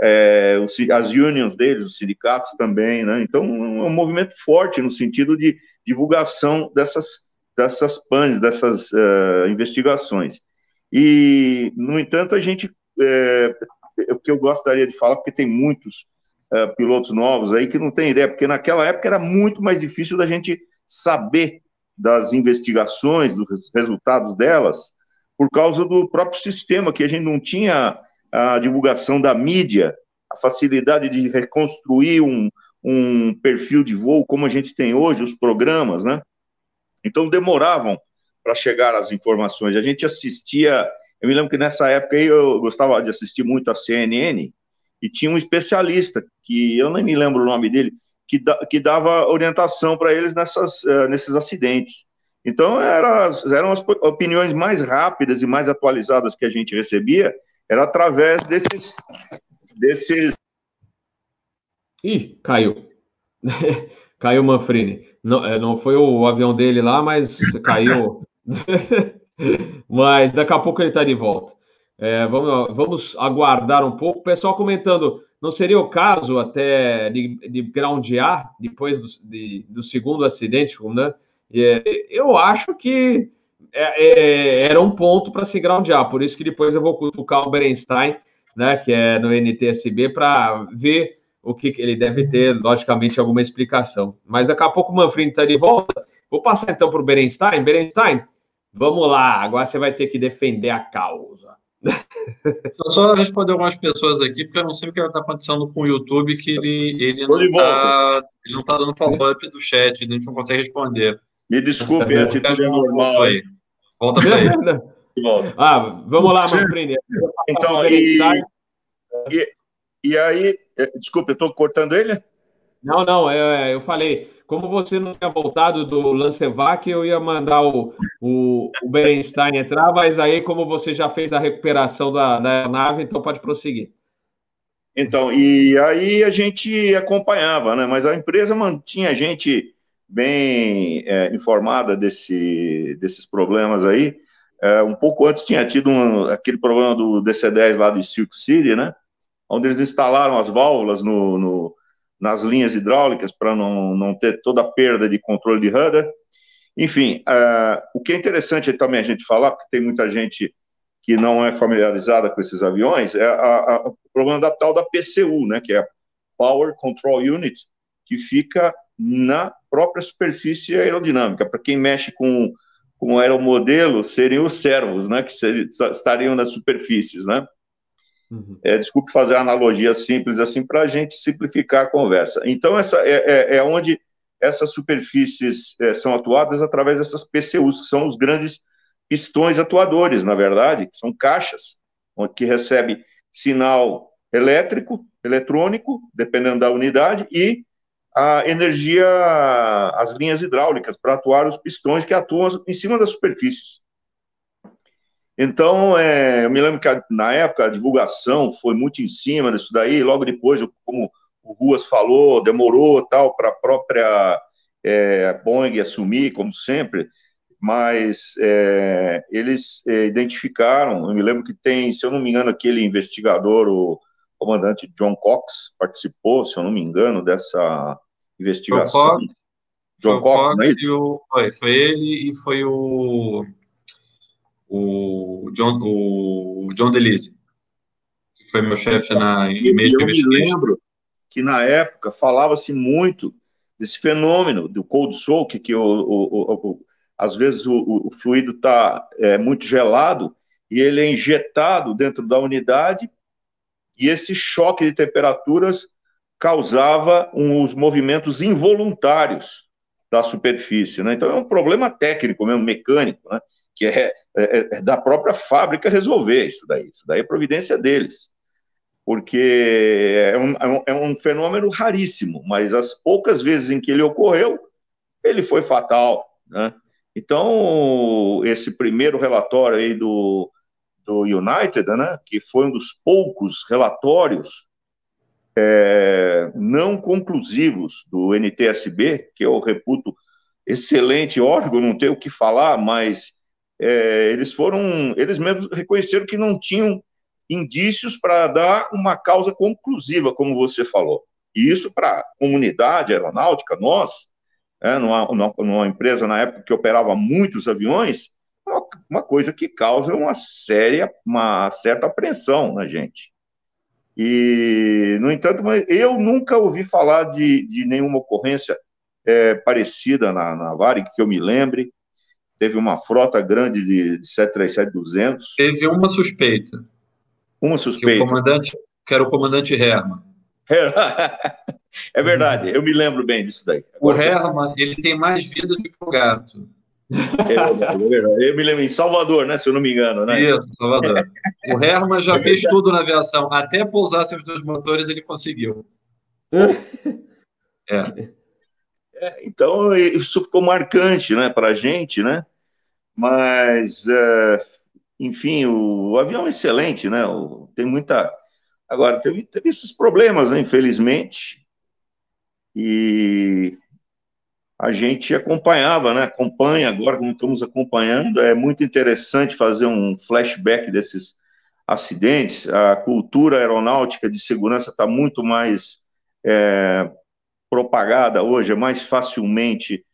é, as unions deles, os sindicatos também, né? Então é um movimento forte no sentido de divulgação dessas dessas PANs, dessas uh, investigações. E, no entanto, a gente, é, o que eu gostaria de falar, porque tem muitos uh, pilotos novos aí que não tem ideia, porque naquela época era muito mais difícil da gente saber das investigações, dos resultados delas, por causa do próprio sistema, que a gente não tinha a divulgação da mídia, a facilidade de reconstruir um, um perfil de voo como a gente tem hoje, os programas, né? Então demoravam para chegar as informações. A gente assistia, eu me lembro que nessa época eu gostava de assistir muito a CNN e tinha um especialista que eu nem me lembro o nome dele que, da, que dava orientação para eles nessas, uh, nesses acidentes. Então era, eram as opiniões mais rápidas e mais atualizadas que a gente recebia era através desses desses. Ih, caiu. <laughs> caiu Manfrini. Não, é, não foi o avião dele lá, mas caiu. <laughs> mas daqui a pouco ele está de volta. É, vamos, vamos aguardar um pouco. O pessoal comentando, não seria o caso até de, de groundear depois do, de, do segundo acidente, né? É, eu acho que é, é, era um ponto para se groundear, por isso que depois eu vou cutucar o Berenstein, né, que é no NTSB, para ver o que ele deve ter, logicamente, alguma explicação. Mas daqui a pouco o Manfrini está de volta. Vou passar então para o Berenstein. Berenstein, vamos lá, agora você vai ter que defender a causa. <laughs> Só, só responder algumas pessoas aqui, porque eu não sei o que está acontecendo com o YouTube, que ele, ele não está tá dando follow-up do chat, a gente não consegue responder. Me desculpe, a atitude é normal. Aí. Volta para aí. Ah, vamos lá, Manfrini. Então, e, e, e aí, é, desculpa, eu estou cortando ele? Não, não, eu, eu falei. como você não tinha voltado do Lancevac, eu ia mandar o, o, o Berenstein entrar, mas aí, como você já fez a recuperação da, da nave, então pode prosseguir. Então, e aí a gente acompanhava, né? Mas a empresa mantinha a gente bem é, informada desse, desses problemas aí. É, um pouco antes tinha tido um, aquele problema do DC-10 lá do Silk City, né? Onde eles instalaram as válvulas no, no nas linhas hidráulicas para não, não ter toda a perda de controle de rudder. Enfim, uh, o que é interessante também a gente falar, porque tem muita gente que não é familiarizada com esses aviões, é a, a, o problema da tal da PCU, né, que é a Power Control Unit, que fica na própria superfície aerodinâmica. Para quem mexe com, com aeromodelo, seriam os servos, né, que ser, estariam nas superfícies, né? Uhum. É, desculpe fazer uma analogia simples assim para a gente simplificar a conversa. Então, essa é, é, é onde essas superfícies é, são atuadas através dessas PCUs, que são os grandes pistões atuadores, na verdade, que são caixas, onde que recebe sinal elétrico, eletrônico, dependendo da unidade, e a energia, as linhas hidráulicas para atuar os pistões que atuam em cima das superfícies. Então, é, eu me lembro que na época a divulgação foi muito em cima disso daí, logo depois, como o Ruas falou, demorou tal para a própria é, Boeing assumir, como sempre, mas é, eles é, identificaram, eu me lembro que tem, se eu não me engano, aquele investigador, o comandante John Cox, participou, se eu não me engano, dessa investigação. John Cox, John Cox, não é isso? O, foi, foi ele e foi o o John, o John DeLise, que foi meu chefe na Major Eu me lembro que na época falava-se muito desse fenômeno do cold soak, que o, o, o, às vezes o, fluido está é, muito gelado e ele é injetado dentro da unidade e esse choque de temperaturas causava uns movimentos involuntários da superfície, né? Então é um problema técnico mesmo, mecânico, né? que é, é, é, da própria fábrica resolver isso daí. Isso daí é providência deles. Porque é um, é um, é um fenômeno raríssimo, mas as poucas vezes em que ele ocorreu, ele foi fatal. Né? Então, esse primeiro relatório aí do, do United, né, que foi um dos poucos relatórios é, não conclusivos do NTSB, que eu reputo excelente órgão, não tenho o que falar, mas é, eles foram, eles mesmos reconheceram que não tinham indícios para dar uma causa conclusiva, como você falou. E isso para a comunidade aeronáutica, nós, é, numa, numa, empresa na época que operava muitos aviões, uma, coisa que causa uma séria, uma certa apreensão na gente. E, no entanto, eu nunca ouvi falar de, de nenhuma ocorrência é, parecida na, na Varig, que eu me lembre teve uma frota grande de, de 737-200. Teve uma suspeita. Uma suspeita. Que, o comandante, que era o comandante Herman. <laughs> É verdade, eu me lembro bem disso daí. Agora, o Herman, ele tem mais vidas do que o gato. É verdade, é verdade. Eu me lembro em Salvador, né? Se eu não me engano, né? Isso, Salvador. O Herman já fez tudo na aviação, até pousar seus dois motores ele conseguiu. <laughs> É. é. então, isso ficou marcante, né, para a gente, né? Mas, é, enfim, o, o, avião é excelente, né? O, tem muita. Agora, teve, teve esses problemas, né, infelizmente, e a gente acompanhava, né? Acompanha agora, como estamos acompanhando, é muito interessante fazer um flashback desses acidentes. A cultura aeronáutica de segurança está muito mais é, propagada hoje, é mais facilmente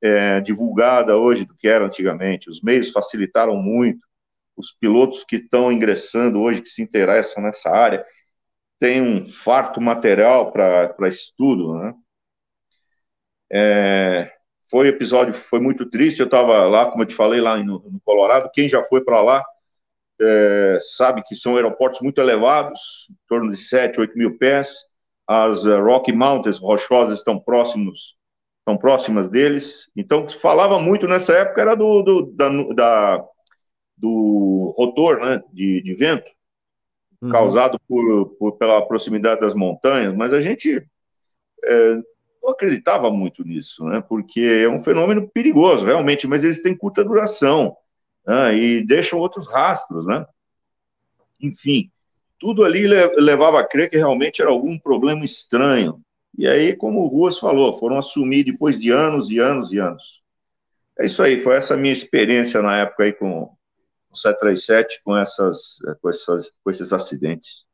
é, divulgada hoje do que era antigamente. Os meios facilitaram muito. Os pilotos que estão ingressando hoje, que se interessam nessa área, têm um farto material para estudo, né? É, foi episódio, foi muito triste. Eu estava lá, como eu te falei, lá no, no Colorado. Quem já foi para lá é, sabe que são aeroportos muito elevados, em torno de 7, 8 mil pés. As uh, Rocky Mountains rochosas estão próximos estão próximas deles. Então, o que se falava muito nessa época era do, do, da, da, do rotor né, de, de vento, uhum. causado por, por, pela proximidade das montanhas, mas a gente é, não acreditava muito nisso, né? Porque é um fenômeno perigoso, realmente, mas eles têm curta duração né? e deixam outros rastros, né? Enfim, tudo ali levava a crer que realmente era algum problema estranho. E aí, como o Ruas falou, foram assumir depois de anos e anos e anos. É isso aí, foi essa minha experiência na época aí com o 737, com, essas, com, essas, com esses acidentes.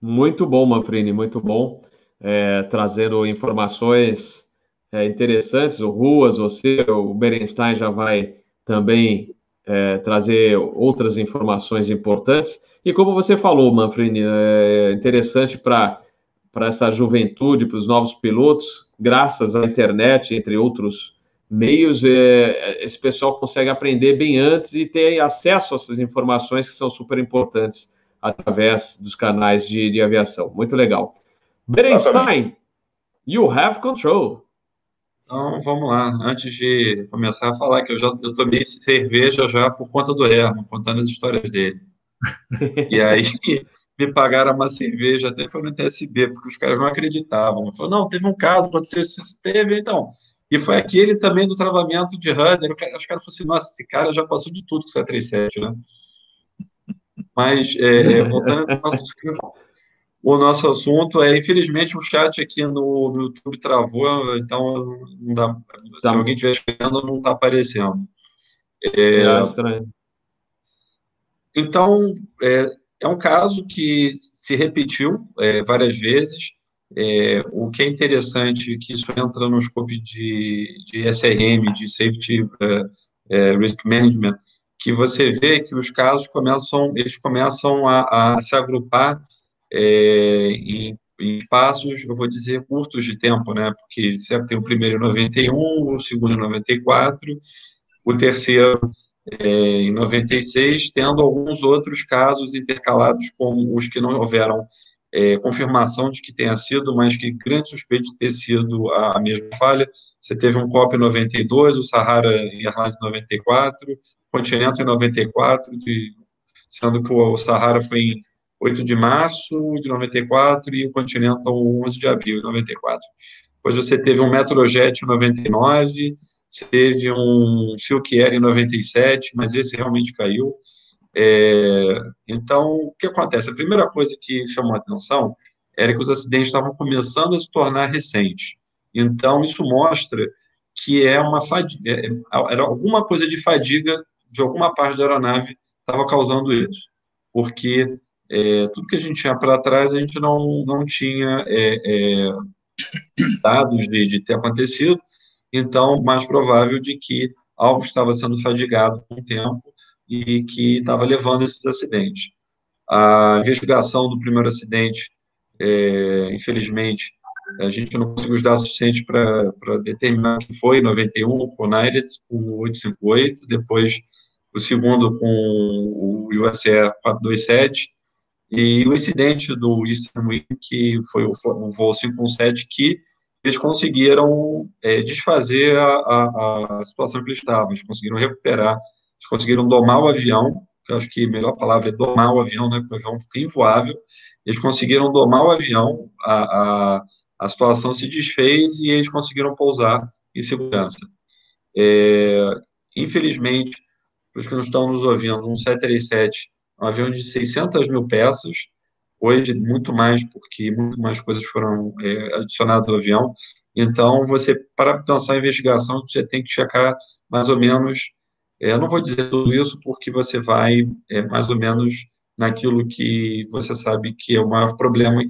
Muito bom, Manfrini, muito bom. É, trazendo informações é, interessantes. O Ruas, você, o Berenstein já vai também é, trazer outras informações importantes. E como você falou, Manfrini, é interessante para essa juventude, para os novos pilotos, graças à internet, entre outros meios, é, esse pessoal consegue aprender bem antes e ter acesso a essas informações que são super importantes através dos canais de, de aviação. Muito legal. Berenstein, you have control. Então, vamos lá. Antes de começar a falar que eu já eu tomei cerveja já por conta do Herman, contando as histórias dele. e aí <laughs> me pagaram uma cerveja, até foi no TSB, porque os caras não acreditavam. Falou, não, teve um caso, aconteceu isso, teve, então. E foi aquele também do travamento de rudder. Os caras falaram assim, nossa, esse cara já passou de tudo com o 737, né? Mas, é voltando ao nosso, <laughs> o nosso assunto, é, infelizmente o chat aqui no, no YouTube travou, então dá, se tá. alguém estiver escrevendo, não está aparecendo. É, é estranho. Então, é, é, um caso que se repetiu é, várias vezes. É, o que é interessante é que isso entra no escopo de, de SRM, de Safety é, é, Risk Management, que você vê que os casos começam, eles começam a, a se agrupar é, em, em espaços, eu vou dizer, curtos de tempo, né? Porque você tem o primeiro em 91, o segundo em 94, o terceiro é, em 96, tendo alguns outros casos intercalados, como os que não houveram é, confirmação de que tenha sido, mas que grande suspeito de ter sido a, a mesma falha. Você teve um COP em 92, o Sahara Airlines em 94, Continental em 94, de, sendo que o Sahara foi em 8 de março de 94 e o Continental 11 de abril de 94. Depois você teve um Metrojet em 99, você teve um Silk Air em 97, mas esse realmente caiu. É, então, o que acontece? A primeira coisa que chamou a atenção era que os acidentes estavam começando a se tornar recentes. Então, isso mostra que é uma fadiga, é, era alguma coisa de fadiga de alguma parte da aeronave estava causando isso, porque é, tudo que a gente tinha para trás a gente não, não tinha é, é, dados de, de ter acontecido, então mais provável de que algo estava sendo fadigado com o tempo e que estava levando esses acidentes. A investigação do primeiro acidente, é, infelizmente, a gente não conseguiu os dados suficientes para determinar que foi 91 com o United, o 858, depois o segundo com o USE 427, e o incidente do Eastern Wing, que foi o, o voo 517, que eles conseguiram é, desfazer a, a, a, situação que eles estavam, eles conseguiram recuperar, eles conseguiram domar o avião, que eu acho que a melhor palavra é domar o avião, né, porque o avião fica invoável, eles conseguiram domar o avião, a, a, a situação se desfez e eles conseguiram pousar em segurança. É, infelizmente, os que não estão nos ouvindo, um 737, um avião de 600 mil peças, hoje muito mais, porque muito mais coisas foram é, adicionadas ao avião. Então, você, para pensar em investigação, você tem que checar mais ou menos, é, não vou dizer tudo isso, porque você vai é, mais ou menos naquilo que você sabe que é o maior problema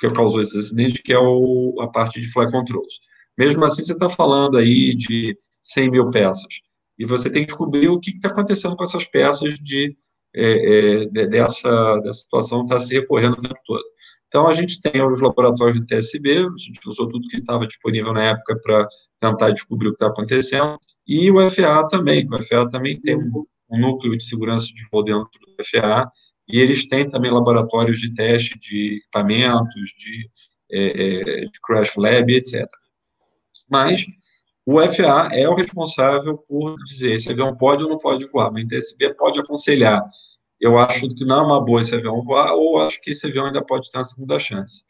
que causou esse acidente, que é o, a parte de flight controls. Mesmo assim, você está falando aí de 100 mil peças e você tem que descobrir o que está acontecendo com essas peças de, é, é, dessa, dessa situação está se recorrendo o tempo todo. Então, a gente tem os laboratórios do TSB, a gente usou tudo que estava disponível na época para tentar descobrir o que está acontecendo, e o FAA também, o FAA também tem um, núcleo de segurança de voo dentro do FAA, e eles têm também laboratórios de teste de equipamentos, de, é, é de crash lab, etc. Mas o FAA é o responsável por dizer esse avião pode ou não pode voar, mas o TSB pode aconselhar. Eu acho que não é uma boa esse avião voar, ou acho que esse avião ainda pode ter uma segunda chance.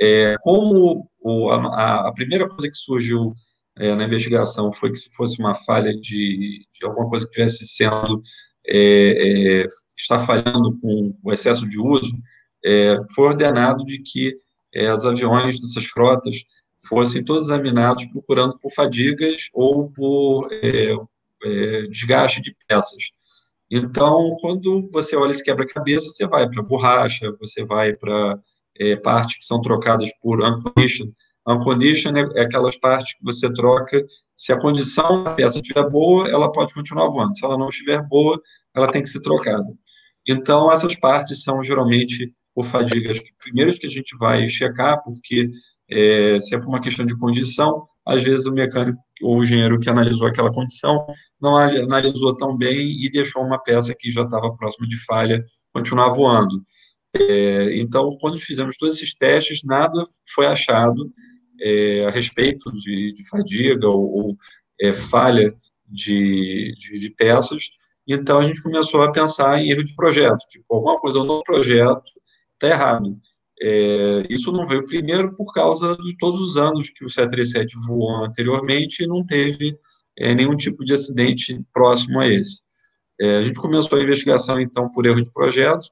É, como o, a, a, primeira coisa que surgiu é, na investigação foi que se fosse uma falha de, de alguma coisa que estivesse sendo é, é, está falhando com o excesso de uso, é, foi ordenado de que é, os aviões dessas frotas fossem todos examinados procurando por fadigas ou por é, desgaste de peças. Então, quando você olha esse quebra-cabeça, você vai para borracha, você vai para é, partes que são trocadas por unconditioned. Unconditioned é aquelas partes que você troca, se a condição da peça estiver boa, ela pode continuar voando. Se ela não estiver boa, ela tem que ser trocada. Então, essas partes são geralmente por fadigas primeiras que a gente vai checar, porque é, se é por uma questão de condição, às vezes o mecânico ou o engenheiro que analisou aquela condição não analisou tão bem e deixou uma peça que já estava próxima de falha continuar voando. É, então, quando fizemos todos esses testes, nada foi achado é, a respeito de, de fadiga ou, ou é, falha de, de, de, peças. Então, a gente começou a pensar em erro de projeto, tipo, alguma coisa no projeto está errado. É, isso não veio primeiro por causa de todos os anos que o 737 voou anteriormente e não teve é, nenhum tipo de acidente próximo a esse. É, a gente começou a investigação, então, por erro de projeto,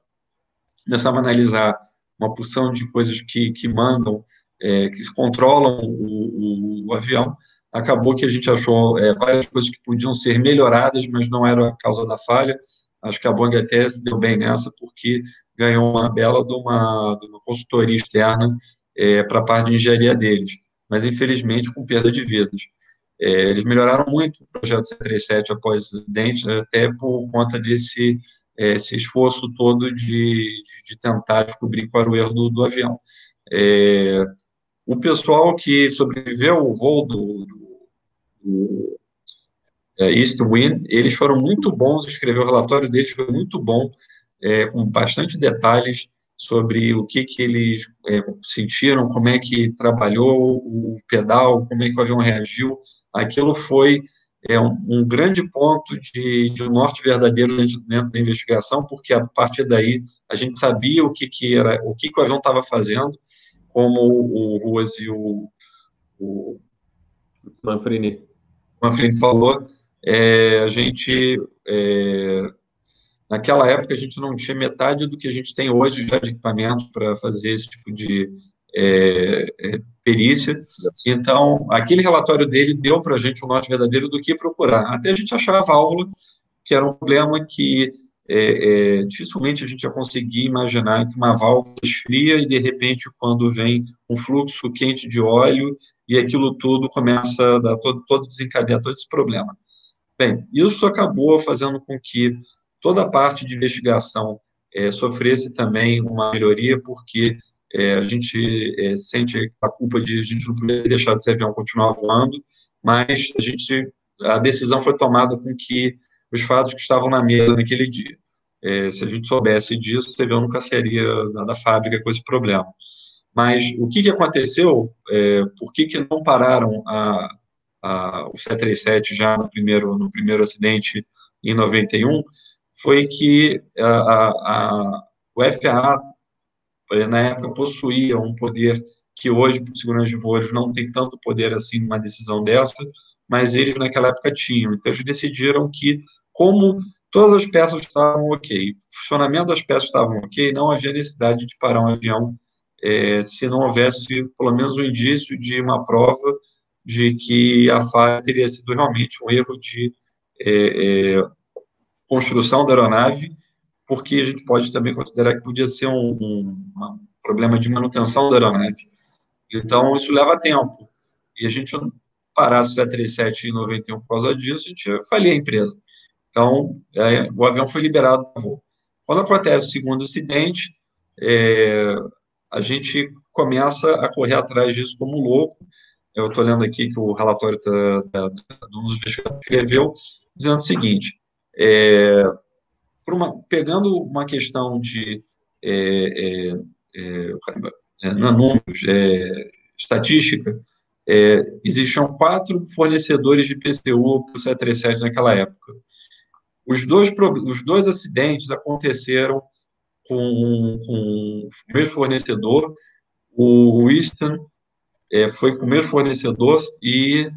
começamos a analisar uma porção de coisas que, que mandam, é, que controlam o, o, o, avião. Acabou que a gente achou é, várias coisas que podiam ser melhoradas, mas não era a causa da falha. Acho que a Boeing até se deu bem nessa, porque ganhou uma bela de uma, de uma consultoria externa é, para a parte de engenharia deles, mas infelizmente com perda de vidas. É, eles melhoraram muito o projeto C37 após o acidente, até por conta desse é, esse esforço todo de, de, tentar descobrir qual era o erro do, do avião. É, o pessoal que sobreviveu ao voo do, do, do é, East Wind, eles foram muito bons, escrever o relatório deles foi muito bom, é, com bastante detalhes sobre o que, que eles é, sentiram, como é que trabalhou o pedal, como é que o avião reagiu. Aquilo foi é, um, um grande ponto de, de um norte verdadeiro dentro, dentro, da investigação, porque a partir daí a gente sabia o que, que era, o que, que o avião estava fazendo, como o Ruas e o, o Manfrini. Manfrini falou, é, a gente é, Naquela época, a gente não tinha metade do que a gente tem hoje já de equipamentos para fazer esse tipo de é, é, perícia. Então, aquele relatório dele deu para a gente o um norte verdadeiro do que procurar. Até a gente achar a válvula, que era um problema que é, é, dificilmente a gente ia conseguir imaginar que uma válvula esfria e, de repente, quando vem um fluxo quente de óleo e aquilo tudo começa a dar todo, todo desencadear todo esse problema. Bem, isso acabou fazendo com que toda a parte de investigação é, sofresse também uma melhoria, porque é, a gente é, sente a culpa de a gente não poder deixar esse avião continuar voando, mas a gente a decisão foi tomada com que os fatos que estavam na mesa naquele dia. É, se a gente soubesse disso, esse avião nunca seria da, fábrica com esse problema. Mas o que, que aconteceu? É, por que, que não pararam a, a, o 737 já no primeiro, no primeiro acidente em 91? Foi que a, a, o FAA, eh, na época, possuía um poder que hoje, por segurança de voos, não tem tanto poder assim numa decisão dessa, mas eles naquela época tinham. Então, eles decidiram que, como todas as peças estavam ok, o funcionamento das peças estavam ok, não havia necessidade de parar um avião é, se não houvesse pelo menos um indício de uma prova de que a falha teria sido realmente um erro de é, é, construção da aeronave, porque a gente pode também considerar que podia ser um, um, um problema de manutenção da aeronave. Então, isso leva tempo. E a gente parasse o 737 em 91 por causa disso, a gente falia a empresa. Então, é, o avião foi liberado para voo. Quando acontece o segundo acidente, é, a gente começa a correr atrás disso como louco. Eu estou lendo aqui que o relatório da, da, um dos investigadores escreveu, dizendo o seguinte: é, uma, pegando uma questão de é, é, é, é números, é, estatística, existiam quatro fornecedores de PCU para o 737 naquela época. Os dois, os dois acidentes aconteceram com, com o mesmo fornecedor. o Eastern é, foi com o mesmo fornecedor e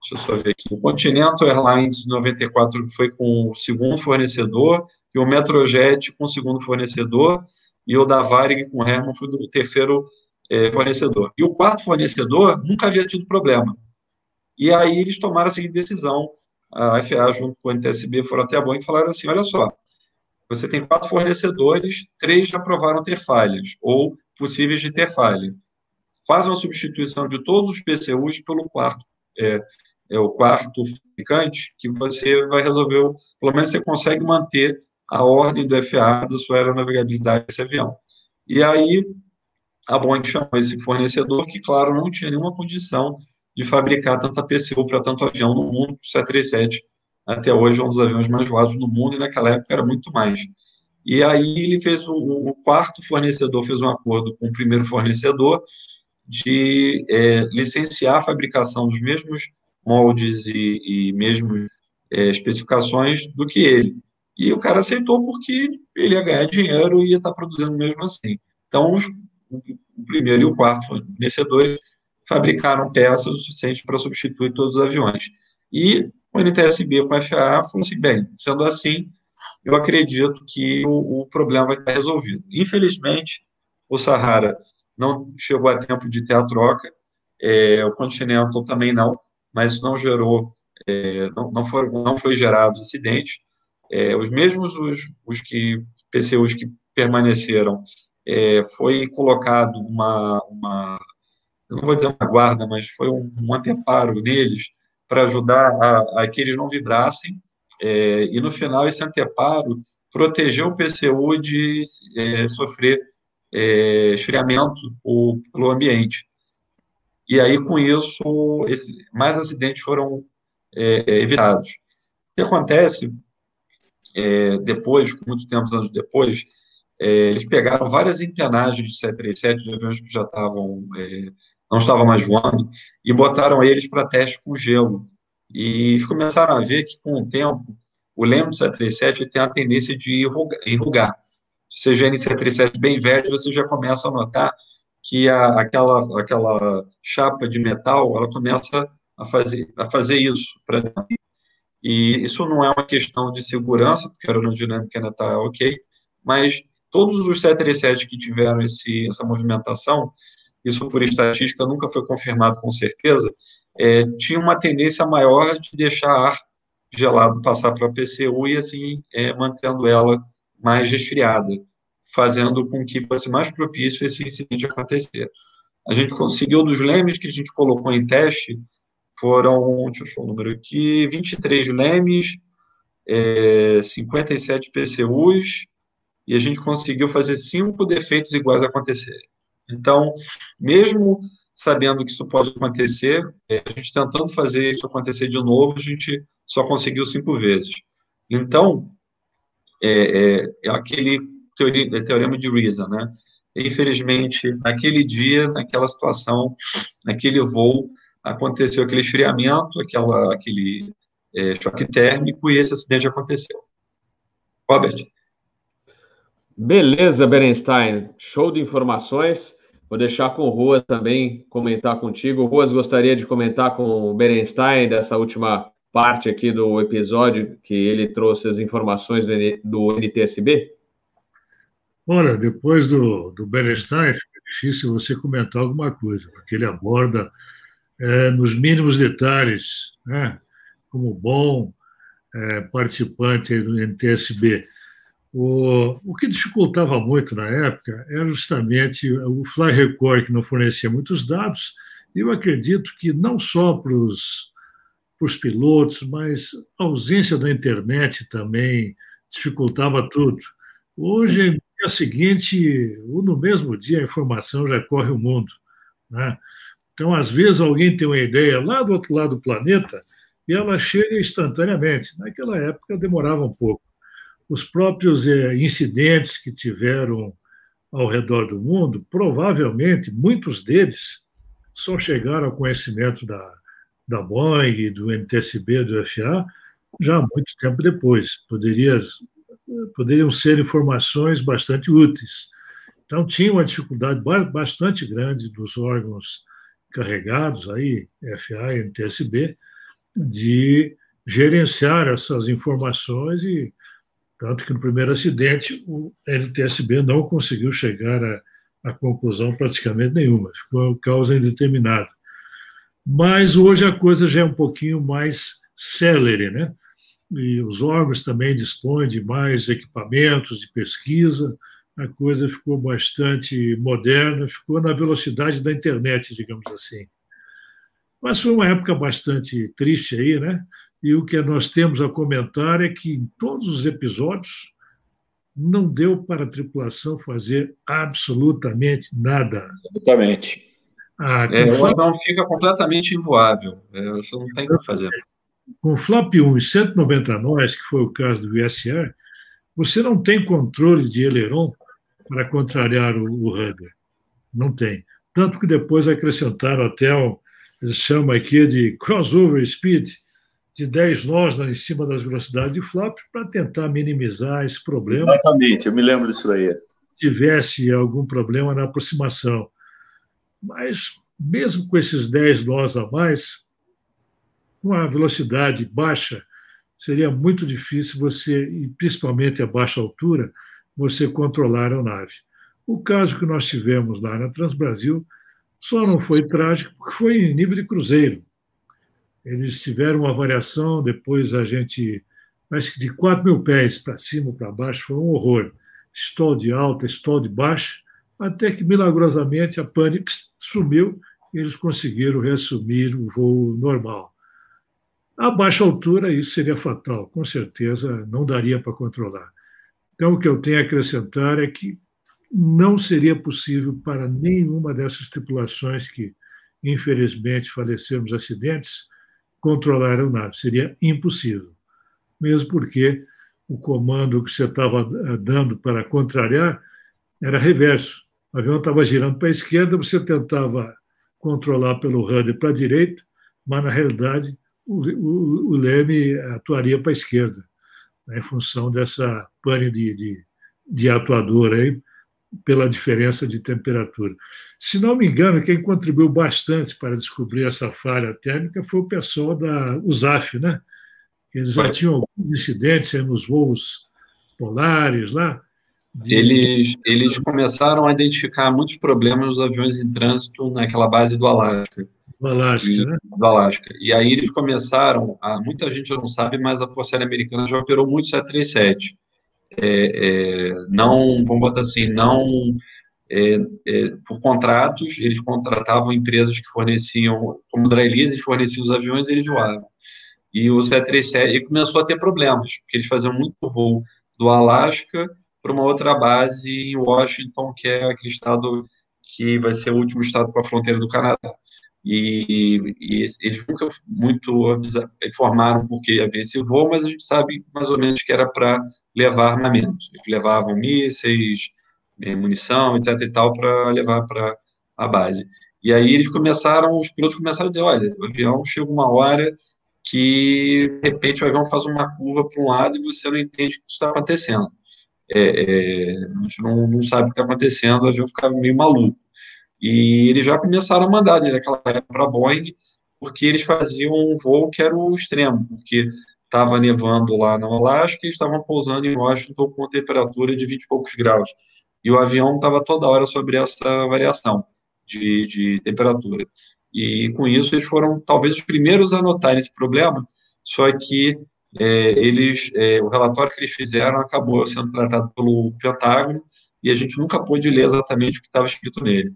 deixa eu só ver aqui, o Continental Airlines 94 foi com o segundo fornecedor e o Metrojet com o segundo fornecedor e o da Varig com o Herman foi do terceiro é, fornecedor. E o quarto fornecedor nunca havia tido problema. E aí eles tomaram a seguinte decisão, a FAA junto com o NTSB foram até a Boeing e falaram assim, olha só, você tem quatro fornecedores, três já provaram ter falhas, ou possíveis de ter falha. Faz uma substituição de todos os PCUs pelo quarto, é, é o quarto fabricante, que você vai resolver, pelo menos você consegue manter a ordem do FAA da sua aeronavegabilidade desse avião. E aí, a Boeing chamou esse fornecedor, que, claro, não tinha nenhuma condição de fabricar tanta PCU para tanto avião no mundo, o 737 até hoje é um dos aviões mais voados no mundo, e naquela época era muito mais. E aí ele fez o, o quarto fornecedor, fez um acordo com o primeiro fornecedor de é, licenciar a fabricação dos mesmos moldes e, e mesmo é, especificações do que ele. E o cara aceitou porque ele ia ganhar dinheiro e ia estar produzindo mesmo assim. Então, os, o primeiro e o quarto fornecedores fabricaram peças o suficiente para substituir todos os aviões. E o NTSB com a FAA falou assim, bem, sendo assim, eu acredito que o, o problema vai estar resolvido. Infelizmente, o Sahara não chegou a tempo de ter a troca, é, o Continental também não, mas não gerou, é, não, não, foi, não foi gerado acidente. É, os mesmos os, os que PCUs que permaneceram, é, foi colocado uma, uma, eu não vou dizer uma guarda, mas foi um, um anteparo neles para ajudar a, a, que eles não vibrassem, é, e no final esse anteparo protegeu o PCU de é, sofrer é, esfriamento por, pelo ambiente. E aí, com isso, esse, mais acidentes foram é, é, evitados. O que acontece, é, depois, muito tempo, anos depois, eles pegaram várias empenagens de 737, de aviões que já estavam não estavam mais voando, e botaram eles para teste com gelo. E começaram a ver que, com o tempo, o leme do 737 tem a tendência de enrugar. Se você vê em 737 bem velho, você já começa a notar que a, aquela, aquela chapa de metal, ela começa a fazer, a fazer isso. Pra, e isso não é uma questão de segurança, porque a aerodinâmica ainda está ok, mas todos os 737 que tiveram esse, essa movimentação, isso por estatística nunca foi confirmado com certeza, é, tinha uma tendência maior de deixar ar gelado passar para a PCU e assim é, mantendo ela mais resfriada, fazendo com que fosse mais propício esse incidente acontecer. A gente conseguiu dos lemes que a gente colocou em teste, foram, deixa eu ver o número aqui, 23 lemes, é, 57 PCUs, e a gente conseguiu fazer cinco defeitos iguais acontecerem. Então, mesmo sabendo que isso pode acontecer, é, a gente tentando fazer isso acontecer de novo, a gente só conseguiu cinco vezes. Então, é, é, é aquele é teorema de Reason, né? Infelizmente, naquele dia, naquela situação, naquele voo, aconteceu aquele esfriamento, aquela, aquele é, choque térmico, e esse acidente aconteceu. Robert? Beleza, Berenstein. Show de informações. Vou deixar com o Ruas também comentar contigo. O Ruas gostaria de comentar com o Berenstein dessa última parte aqui do episódio, que ele trouxe as informações do, do NTSB? Olha, depois do, do Berenstein, é difícil você comentar alguma coisa, porque ele aborda é, nos mínimos detalhes, né, como bom é, participante do NTSB. O, o que dificultava muito na época era justamente o Fly Record, que não fornecia muitos dados, e eu acredito que não só para os, para os pilotos, mas a ausência da internet também dificultava tudo. Hoje, no dia seguinte, no mesmo dia, a informação já corre o mundo. Né? Então, às vezes, alguém tem uma ideia lá do outro lado do planeta e ela chega instantaneamente. Naquela época, demorava um pouco os próprios é, incidentes que tiveram ao redor do mundo, provavelmente muitos deles só chegaram ao conhecimento da, da Boeing, do NTSB, do FA, já há muito tempo depois. Poderia, poderiam ser informações bastante úteis. Então, tinha uma dificuldade bastante grande dos órgãos carregados, aí, FA e NTSB, de gerenciar essas informações e tanto que no primeiro acidente o NTSB não conseguiu chegar a, a conclusão praticamente nenhuma, ficou causa indeterminada. Mas hoje a coisa já é um pouquinho mais célere, né? E os órgãos também dispõem de mais equipamentos de pesquisa, a coisa ficou bastante moderna, ficou na velocidade da internet, digamos assim. Mas foi uma época bastante triste aí, né? E o que nós temos a comentar é que em todos os episódios não deu para a tripulação fazer absolutamente nada. Absolutamente. Ah, é, o avião fica completamente invoável. É, você não tem o que fazer. Com o flap 1 e 190 nós, que foi o caso do USR, você não tem controle de aileron para contrariar o, o rudder. Não tem. Tanto que depois acrescentaram até um, eles chamam aqui de crossover speed, de 10 nós em cima das velocidades de flap, para tentar minimizar esse problema. Exatamente, eu me lembro disso aí. Tivesse algum problema na aproximação. Mas, mesmo com esses 10 nós a mais, com a velocidade baixa, seria muito difícil você, e principalmente a baixa altura, você controlar a aeronave. O caso que nós tivemos lá na Transbrasil só não foi trágico porque foi em nível de cruzeiro. Eles tiveram uma variação, depois a gente, acho que de 4 mil pés para cima para baixo, foi um horror. Stall de alta, stall de baixa, até que milagrosamente a pane sumiu e eles conseguiram reassumir o voo normal. A baixa altura, isso seria fatal, com certeza não daria para controlar. Então, o que eu tenho a acrescentar é que não seria possível para nenhuma dessas tripulações que, infelizmente, faleceram nos acidentes, controlar a aeronave. Seria impossível. Mesmo porque o comando que você estava eh, dando para contrariar era reverso. O avião estava girando para a esquerda, você tentava controlar pelo rudder para a direita, mas, na realidade, o, o, o leme atuaria para a esquerda né, em função dessa pane de, de, de atuador aí, pela diferença de temperatura. Se não me engano, quem contribuiu bastante para descobrir essa falha térmica foi o pessoal da USAF, né? Eles já tinham alguns incidentes nos voos polares lá. De... Eles, eles começaram a identificar muitos problemas nos aviões em trânsito naquela base do Alasca. Do Alasca, e, né? Do Alasca. E aí eles começaram, a, muita gente não sabe, mas a Força Aérea Americana já operou muito 737. É, é, não, vamos botar assim, não é, é, por contratos, eles contratavam empresas que forneciam, como Dry eles forneciam os aviões e eles voavam. E o 737 começou a ter problemas, porque eles faziam muito voo do Alasca para uma outra base em Washington, que é aquele estado que vai ser o último estado para a fronteira do Canadá e, e, eles nunca muito informaram porque havia esse voo, mas a gente sabe mais ou menos que era para levar armamento. Eles levavam mísseis, eh, munição, etc e tal, para levar para a base. E aí eles começaram, os pilotos começaram a dizer, olha, o avião chega uma hora que, de repente, o avião faz uma curva para um lado e você não entende o que está acontecendo. É, é, a gente não, não sabe o que está acontecendo, o avião fica meio maluco. E eles já começaram a mandar naquela época para Boeing, porque eles faziam um voo que era o extremo, porque estava nevando lá no Alasca e estavam pousando em Washington com temperatura de 20 e poucos graus. E o avião estava toda hora sobre essa variação de, de temperatura. E com isso eles foram talvez os primeiros a notar esse problema, só que é, eles, é, o relatório que eles fizeram acabou sendo tratado pelo Pentágono e a gente nunca pôde ler exatamente o que estava escrito nele.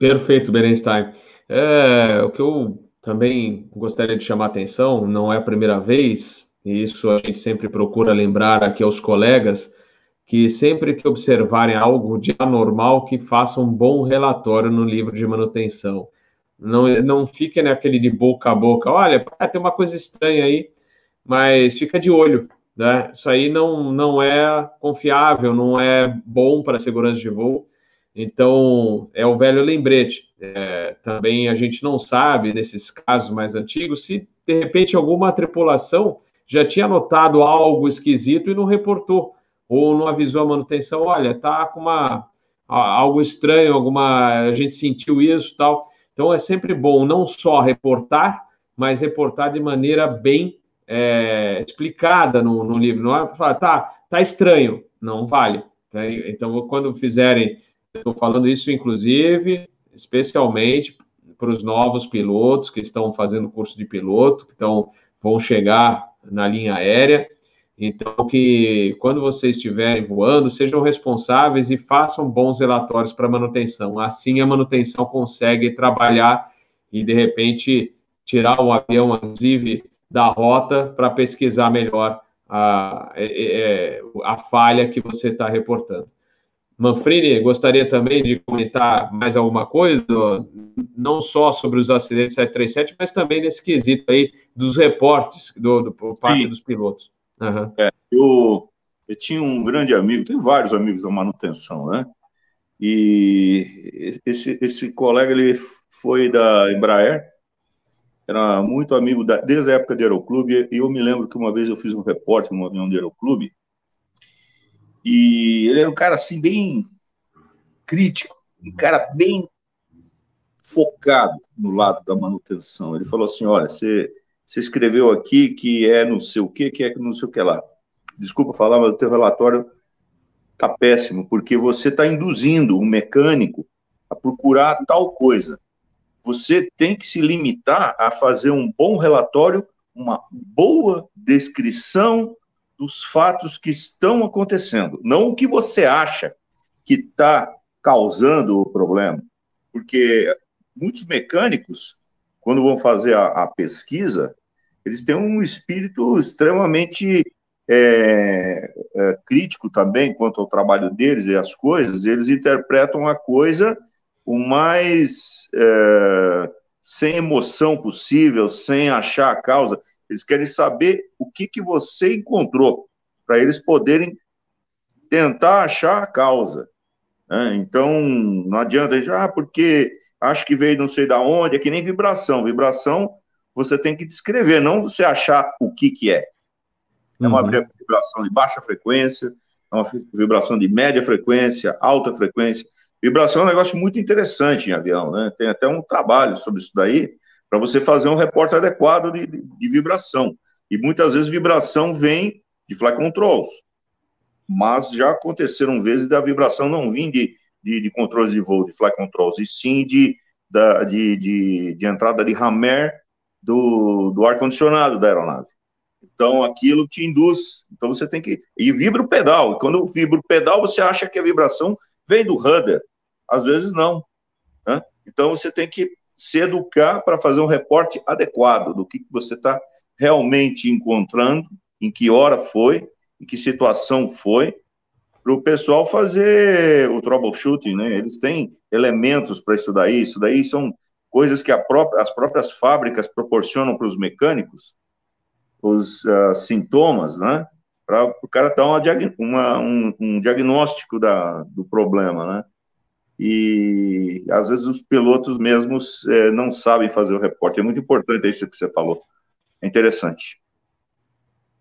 Perfeito, Berenstein. É, o que eu também gostaria de chamar a atenção, não é a primeira vez, e isso a gente sempre procura lembrar aqui aos colegas, que sempre que observarem algo de anormal, que façam um bom relatório no livro de manutenção. Não, não fiquem naquele de boca a boca, olha, tem uma coisa estranha aí, mas fica de olho, né? Isso aí não, não é confiável, não é bom para a segurança de voo. Então, é o velho lembrete. É, também a gente não sabe, nesses casos mais antigos, se de repente alguma tripulação já tinha notado algo esquisito e não reportou. ou não avisou a manutenção, olha, tá com uma algo estranho, alguma a gente sentiu isso, tal. Então é sempre bom não só reportar, mas reportar de maneira bem é, explicada no, no, livro. Não é falar, tá, tá estranho, não vale. Tá? Então, quando fizerem, estou falando isso, inclusive, especialmente para os novos pilotos que estão fazendo curso de piloto, que estão, vão chegar na linha aérea. Então, que quando vocês estiverem voando, sejam responsáveis e façam bons relatórios para manutenção. Assim, a manutenção consegue trabalhar e, de repente, tirar o avião, inclusive, da rota para pesquisar melhor a, é, é, a falha que você está reportando. Manfrini, gostaria também de comentar mais alguma coisa, não só sobre os acidentes 737, mas também nesse quesito aí dos reportes do, do por parte Sim. dos pilotos. Uhum. É, eu, eu tinha um grande amigo, tem vários amigos da manutenção, né? E esse, esse colega, ele foi da Embraer, era muito amigo da, desde a época do Aeroclube, e eu me lembro que uma vez eu fiz um repórter no avião do Aeroclube, e ele era um cara assim bem crítico, um cara bem focado no lado da manutenção. Ele falou assim: olha, você, você escreveu aqui que é não sei o que, que é não sei o que lá. Desculpa falar, mas o teu relatório tá péssimo, porque você está induzindo o mecânico a procurar tal coisa você tem que se limitar a fazer um bom relatório, uma boa descrição dos fatos que estão acontecendo, não o que você acha que está causando o problema. Porque muitos mecânicos, quando vão fazer a, a pesquisa, eles têm um espírito extremamente é, é, crítico também quanto ao trabalho deles e as coisas, eles interpretam a coisa o mais é, sem emoção possível, sem achar a causa. Eles querem saber o que, que você encontrou, para eles poderem tentar achar a causa. Né? Então, não adianta dizer, ah, porque acho que veio não sei da onde, é que nem vibração. Vibração você tem que descrever, não você achar o que, que é. É uma uhum. vibração de baixa frequência, é uma vibração de média frequência, alta frequência. Vibração é um negócio muito interessante em avião, né? Tem até um trabalho sobre isso daí, para você fazer um reporte adequado de, de, vibração. E muitas vezes vibração vem de flight controls. Mas já aconteceram vezes da vibração não vir de, de, de controles de voo, de flight controls, e sim de, da, de, de, de entrada de hammer do, do ar-condicionado da aeronave. Então, aquilo te induz. Então, você tem que. E vibra o pedal. E quando vibra o pedal, você acha que a vibração vem do rudder. Às vezes não. Né? Então você tem que se educar para fazer um reporte adequado do que você está realmente encontrando, em que hora foi, em que situação foi, para o pessoal fazer o troubleshooting, né? Eles têm elementos para isso daí, isso daí são coisas que própria, as próprias fábricas proporcionam para os mecânicos, os uh, sintomas, né? Para o cara dar uma, uma, um, um diagnóstico da, do problema, né? E às vezes os pilotos mesmos é, não sabem fazer o reporte. É muito importante isso que você falou. É interessante.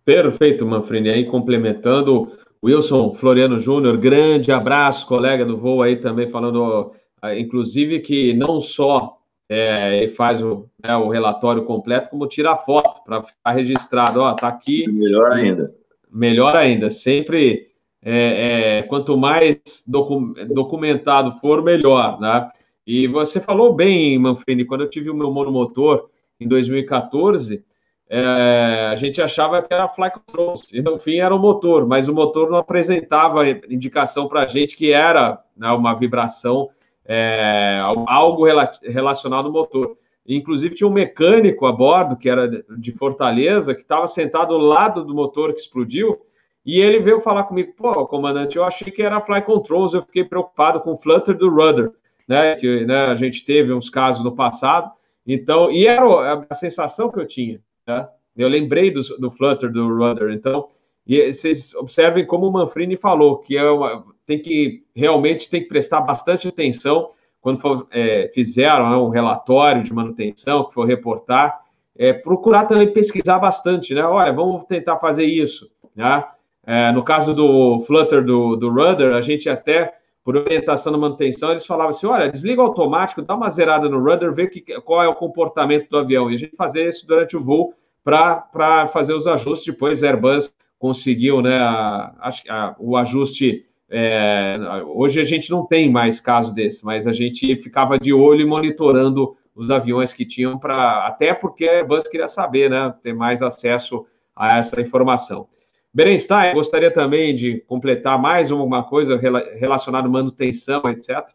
Perfeito, Manfrini. Aí complementando, Wilson Floriano Júnior, grande abraço, colega do voo aí também falando, ah, inclusive que não só é, faz o, é, o relatório completo, como tira a foto para ficar registrado. Ó, tá aqui. Melhor ainda. Melhor ainda. Sempre é, é, quanto mais docu documentado for, melhor, né? E você falou bem, Manfrini, quando eu tive o meu monomotor em 2014, é, a gente achava que era fly controls, e no fim era o motor, mas o motor não apresentava indicação para a gente que era né, uma vibração, é, algo rela relacionado ao motor. Inclusive tinha um mecânico a bordo, que era de Fortaleza, que estava sentado ao lado do motor que explodiu, e ele veio falar comigo, pô, comandante, eu achei que era fly controls, eu fiquei preocupado com o flutter do rudder, né? Que né, a gente teve uns casos no passado. Então, e era a sensação que eu tinha, né? Eu lembrei do, do flutter do rudder. Então, e vocês observem como o Manfrini falou, que é uma, tem que realmente tem que prestar bastante atenção quando for, é, fizeram né, um relatório de manutenção, que for reportar, é, procurar também pesquisar bastante, né? Olha, vamos tentar fazer isso, né? É, no caso do flutter do, do rudder, a gente até, por orientação na manutenção, eles falavam assim, olha, desliga automático, dá uma zerada no rudder, vê que, qual é o comportamento do avião. E a gente fazia isso durante o voo para fazer os ajustes. Depois, Airbus conseguiu né, a, a, o ajuste é, hoje a gente não tem mais caso desse, mas a gente ficava de olho e monitorando os aviões que tinham para. Até porque a Airbus queria saber, né? Ter mais acesso a essa informação. Berenstein, gostaria também de completar mais alguma coisa relacionada à manutenção, etc.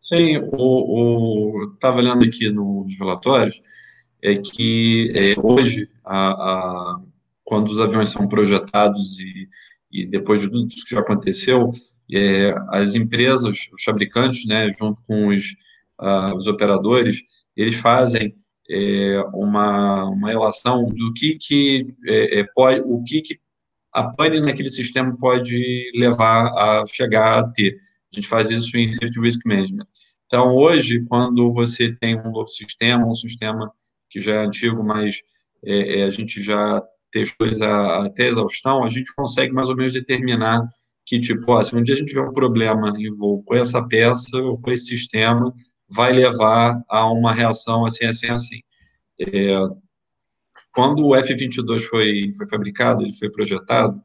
Sim, o estava olhando aqui nos relatórios, é que é, hoje, a, a, quando os aviões são projetados e e depois de tudo que já aconteceu, é, as empresas, os fabricantes, né, junto com os, uh, os operadores, eles fazem é, uma, uma relação do que, que é, é, pode, o que, que a pane naquele sistema pode levar a chegar a ter. A gente faz isso em Safety Risk Management. Então, hoje, quando você tem um novo sistema, um sistema que já é antigo, mas é, é a gente já textores até exaustão, a gente consegue mais ou menos determinar que, tipo, ó, se um dia a gente tiver um problema em voo com essa peça ou com esse sistema, vai levar a uma reação assim, assim, assim. É, quando o F-22 foi, foi fabricado, ele foi projetado,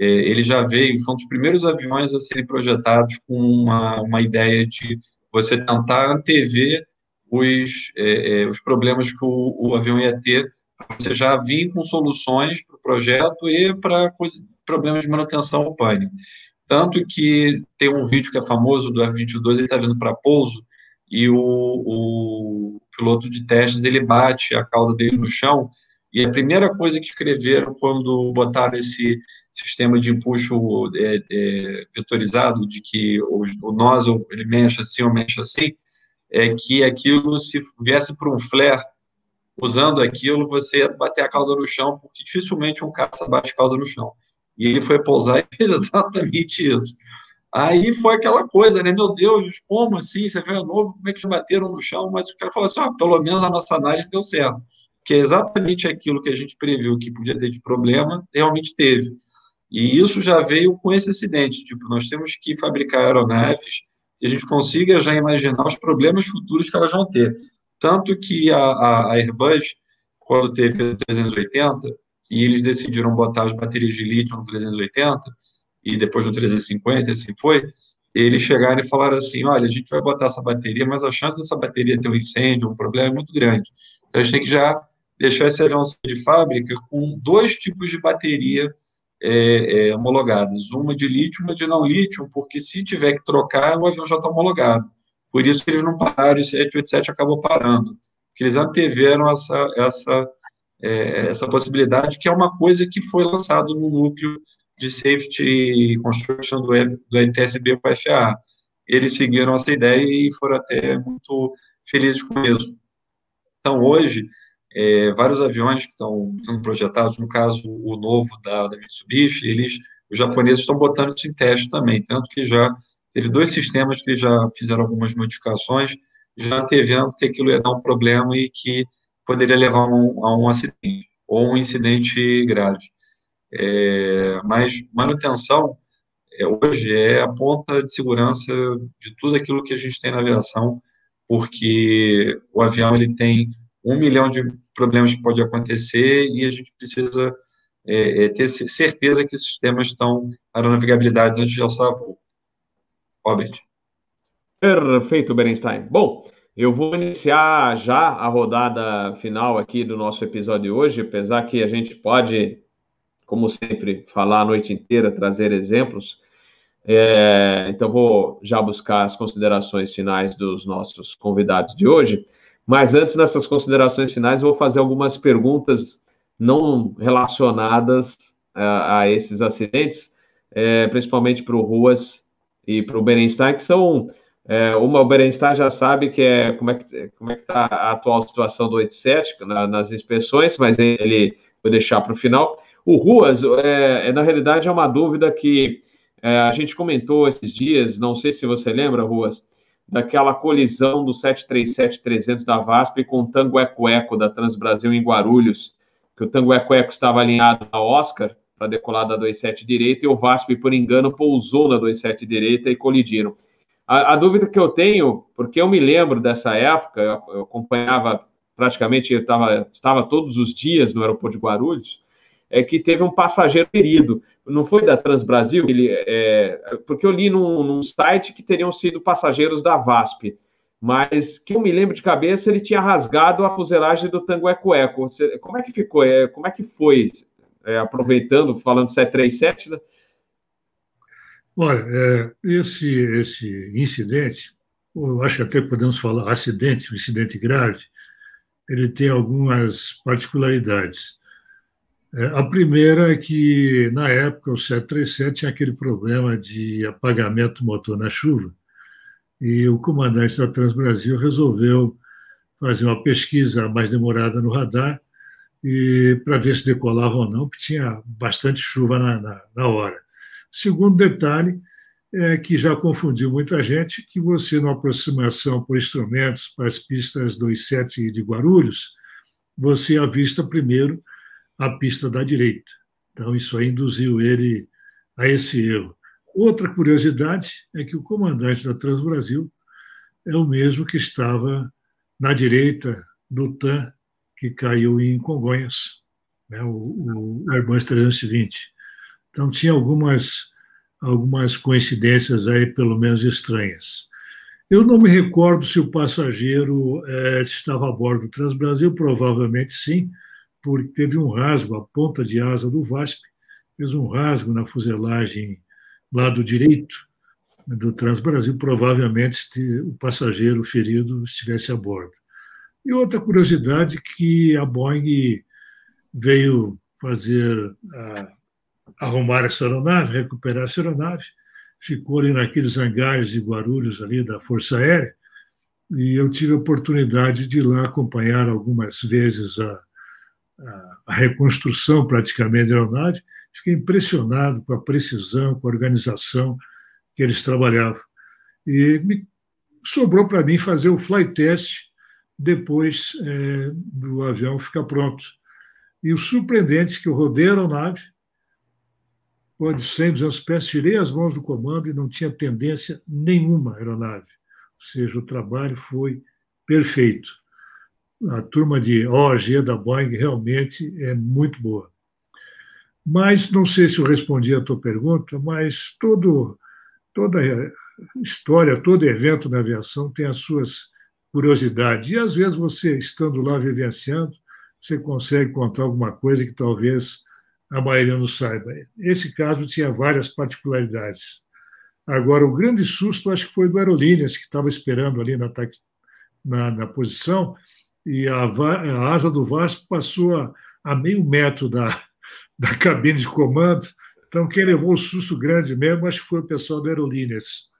é, ele já veio, foi um dos primeiros aviões a serem projetados com uma, uma ideia de você tentar antever os, é, é os problemas que o, o avião ia ter você já vir com soluções para o projeto e para problemas de manutenção ao pânico. Tanto que tem um vídeo que é famoso do F-22, ele está vindo para pouso e o, o, piloto de testes, ele bate a cauda dele no chão e a primeira coisa que escreveram quando botaram esse sistema de empuxo é, é, vetorizado, de que o, o nozzle ele mexe assim ou mexe assim, é que aquilo, se viesse para um flare, usando aquilo, você bater a cauda no chão, porque dificilmente um caça bate a cauda no chão. E ele foi pousar e <laughs> fez exatamente isso. Aí foi aquela coisa, né? Meu Deus, como assim? Você vê novo, como é que eles bateram no chão? Mas o cara falou assim: ah, pelo menos a nossa análise deu certo. Que é exatamente aquilo que a gente previu que podia ter de problema, realmente teve. E isso já veio com esse acidente. Tipo, nós temos que fabricar aeronaves e a gente consiga já imaginar os problemas futuros que elas vão ter. Tanto que a, a, a Airbus, quando teve o 380, e eles decidiram botar as baterias de lítio no 380, e depois no 350, assim foi, eles chegaram e falaram assim, olha, a gente vai botar essa bateria, mas a chance dessa bateria ter um incêndio, um problema é muito grande. Então, a gente tem que já esse avião de fábrica com dois tipos de bateria é, é, homologadas, uma de lítio uma de não lítio, porque se tiver que trocar, o avião já está homologado. Por isso eles não pararam, e o 787 acabou parando. Porque eles anteveram essa, essa, é, essa possibilidade, que é uma coisa que foi lançado no núcleo de Safety Construction do, do NTSB com a FAA. Eles seguiram essa ideia e foram até muito felizes com isso. Então, hoje, é, vários aviões que estão sendo projetados, no caso, o novo da, da Mitsubishi, eles, os japoneses estão botando isso em teste também, tanto que já Teve dois sistemas que já fizeram algumas modificações, já antevendo que aquilo ia dar um problema e que poderia levar um, a um acidente ou um incidente grave. É, mas manutenção é, hoje é a ponta de segurança de tudo aquilo que a gente tem na aviação, porque o avião ele tem um milhão de problemas que pode acontecer e a gente precisa é, é ter certeza que os sistemas estão aeronavegabilidades antes de alçar voo. Robert. Perfeito, Berenstein. Bom, eu vou iniciar já a rodada final aqui do nosso episódio de hoje, apesar que a gente pode, como sempre, falar a noite inteira, trazer exemplos. É, então, vou já buscar as considerações finais dos nossos convidados de hoje. Mas antes dessas considerações finais, eu vou fazer algumas perguntas não relacionadas a, a esses acidentes, é, principalmente para o Ruas e para o Berenstein, que são é, uma, o Berenstein já sabe que é como é que como é que está a atual situação do 87 na, nas inspeções, mas ele vou deixar para o final. O Ruas, é, é, na realidade, é uma dúvida que é, a gente comentou esses dias, não sei se você lembra, Ruas, daquela colisão do 737-300 da VASP com o Tango Eco Eco da Transbrasil em Guarulhos, que o Tango Eco Eco estava alinhado na Oscar para decolar da 27 direita e o VASP, por engano, pousou na 27 direita e colidiram. A, a, dúvida que eu tenho, porque eu me lembro dessa época, eu, eu acompanhava praticamente, eu tava, estava todos os dias no aeroporto de Guarulhos, é que teve um passageiro ferido. Não foi da Transbrasil? Ele, é, porque eu li num, num, site que teriam sido passageiros da VASP, mas que eu me lembro de cabeça, ele tinha rasgado a fuselagem do Tango Eco Eco. Como é que ficou? É, como é que foi? É, aproveitando, falando 737, né? Olha, é, esse, esse incidente, eu acho que até podemos falar acidente, um incidente grave, ele tem algumas particularidades. É, a primeira é que, na época, o 737 tinha aquele problema de apagamento do motor na chuva, e o comandante da Transbrasil resolveu fazer uma pesquisa mais demorada no radar e para ver se decolava ou não, porque tinha bastante chuva na, na, na hora. Segundo detalhe, é, que já confundiu muita gente, que você, na aproximação por instrumentos para as pistas 27 de Guarulhos, você avista primeiro a pista da direita. Então, isso aí induziu ele a esse erro. Outra curiosidade é que o comandante da Transbrasil é o mesmo que estava na direita do TAM, que caiu em Congonhas, né, o, o Airbus 320. Então, tinha algumas, algumas coincidências aí, pelo menos estranhas. Eu não me recordo se o passageiro é, estava a bordo do Transbrasil, provavelmente sim, porque teve um rasgo, a ponta de asa do VASP fez um rasgo na fuselagem lado direito do Transbrasil, provavelmente o passageiro ferido estivesse a bordo. E outra curiosidade que a Boeing veio fazer arrumar essa aeronave, recuperar essa aeronave, ficou ali naqueles hangares de Guarulhos ali da Força Aérea, e eu tive a oportunidade de ir lá acompanhar algumas vezes a, a, a reconstrução praticamente da aeronave, fiquei impressionado com a precisão, com a organização que eles trabalhavam. E me sobrou para mim fazer o flight test depois é, do avião ficar pronto. E o surpreendente é que eu rodei a aeronave, pode 100, 200 pés, tirei as mãos do comando e não tinha tendência nenhuma aeronave. Ou seja, o trabalho foi perfeito. A turma de OG da Boeing realmente é muito boa. Mas não sei se eu respondi a tua pergunta, mas todo, toda história, todo evento na aviação tem as suas curiosidades. E às vezes você, estando lá vivenciando, você consegue contar alguma coisa que talvez a maioria não saiba. Esse caso tinha várias particularidades. Agora, o grande susto acho que foi do Aerolíneas, que estava esperando ali na, na, na posição, e a, a, asa do Vasco passou a, a meio metro da, <laughs> da cabine de comando. Então, quem levou o susto grande mesmo, acho que foi o pessoal do Aerolíneas.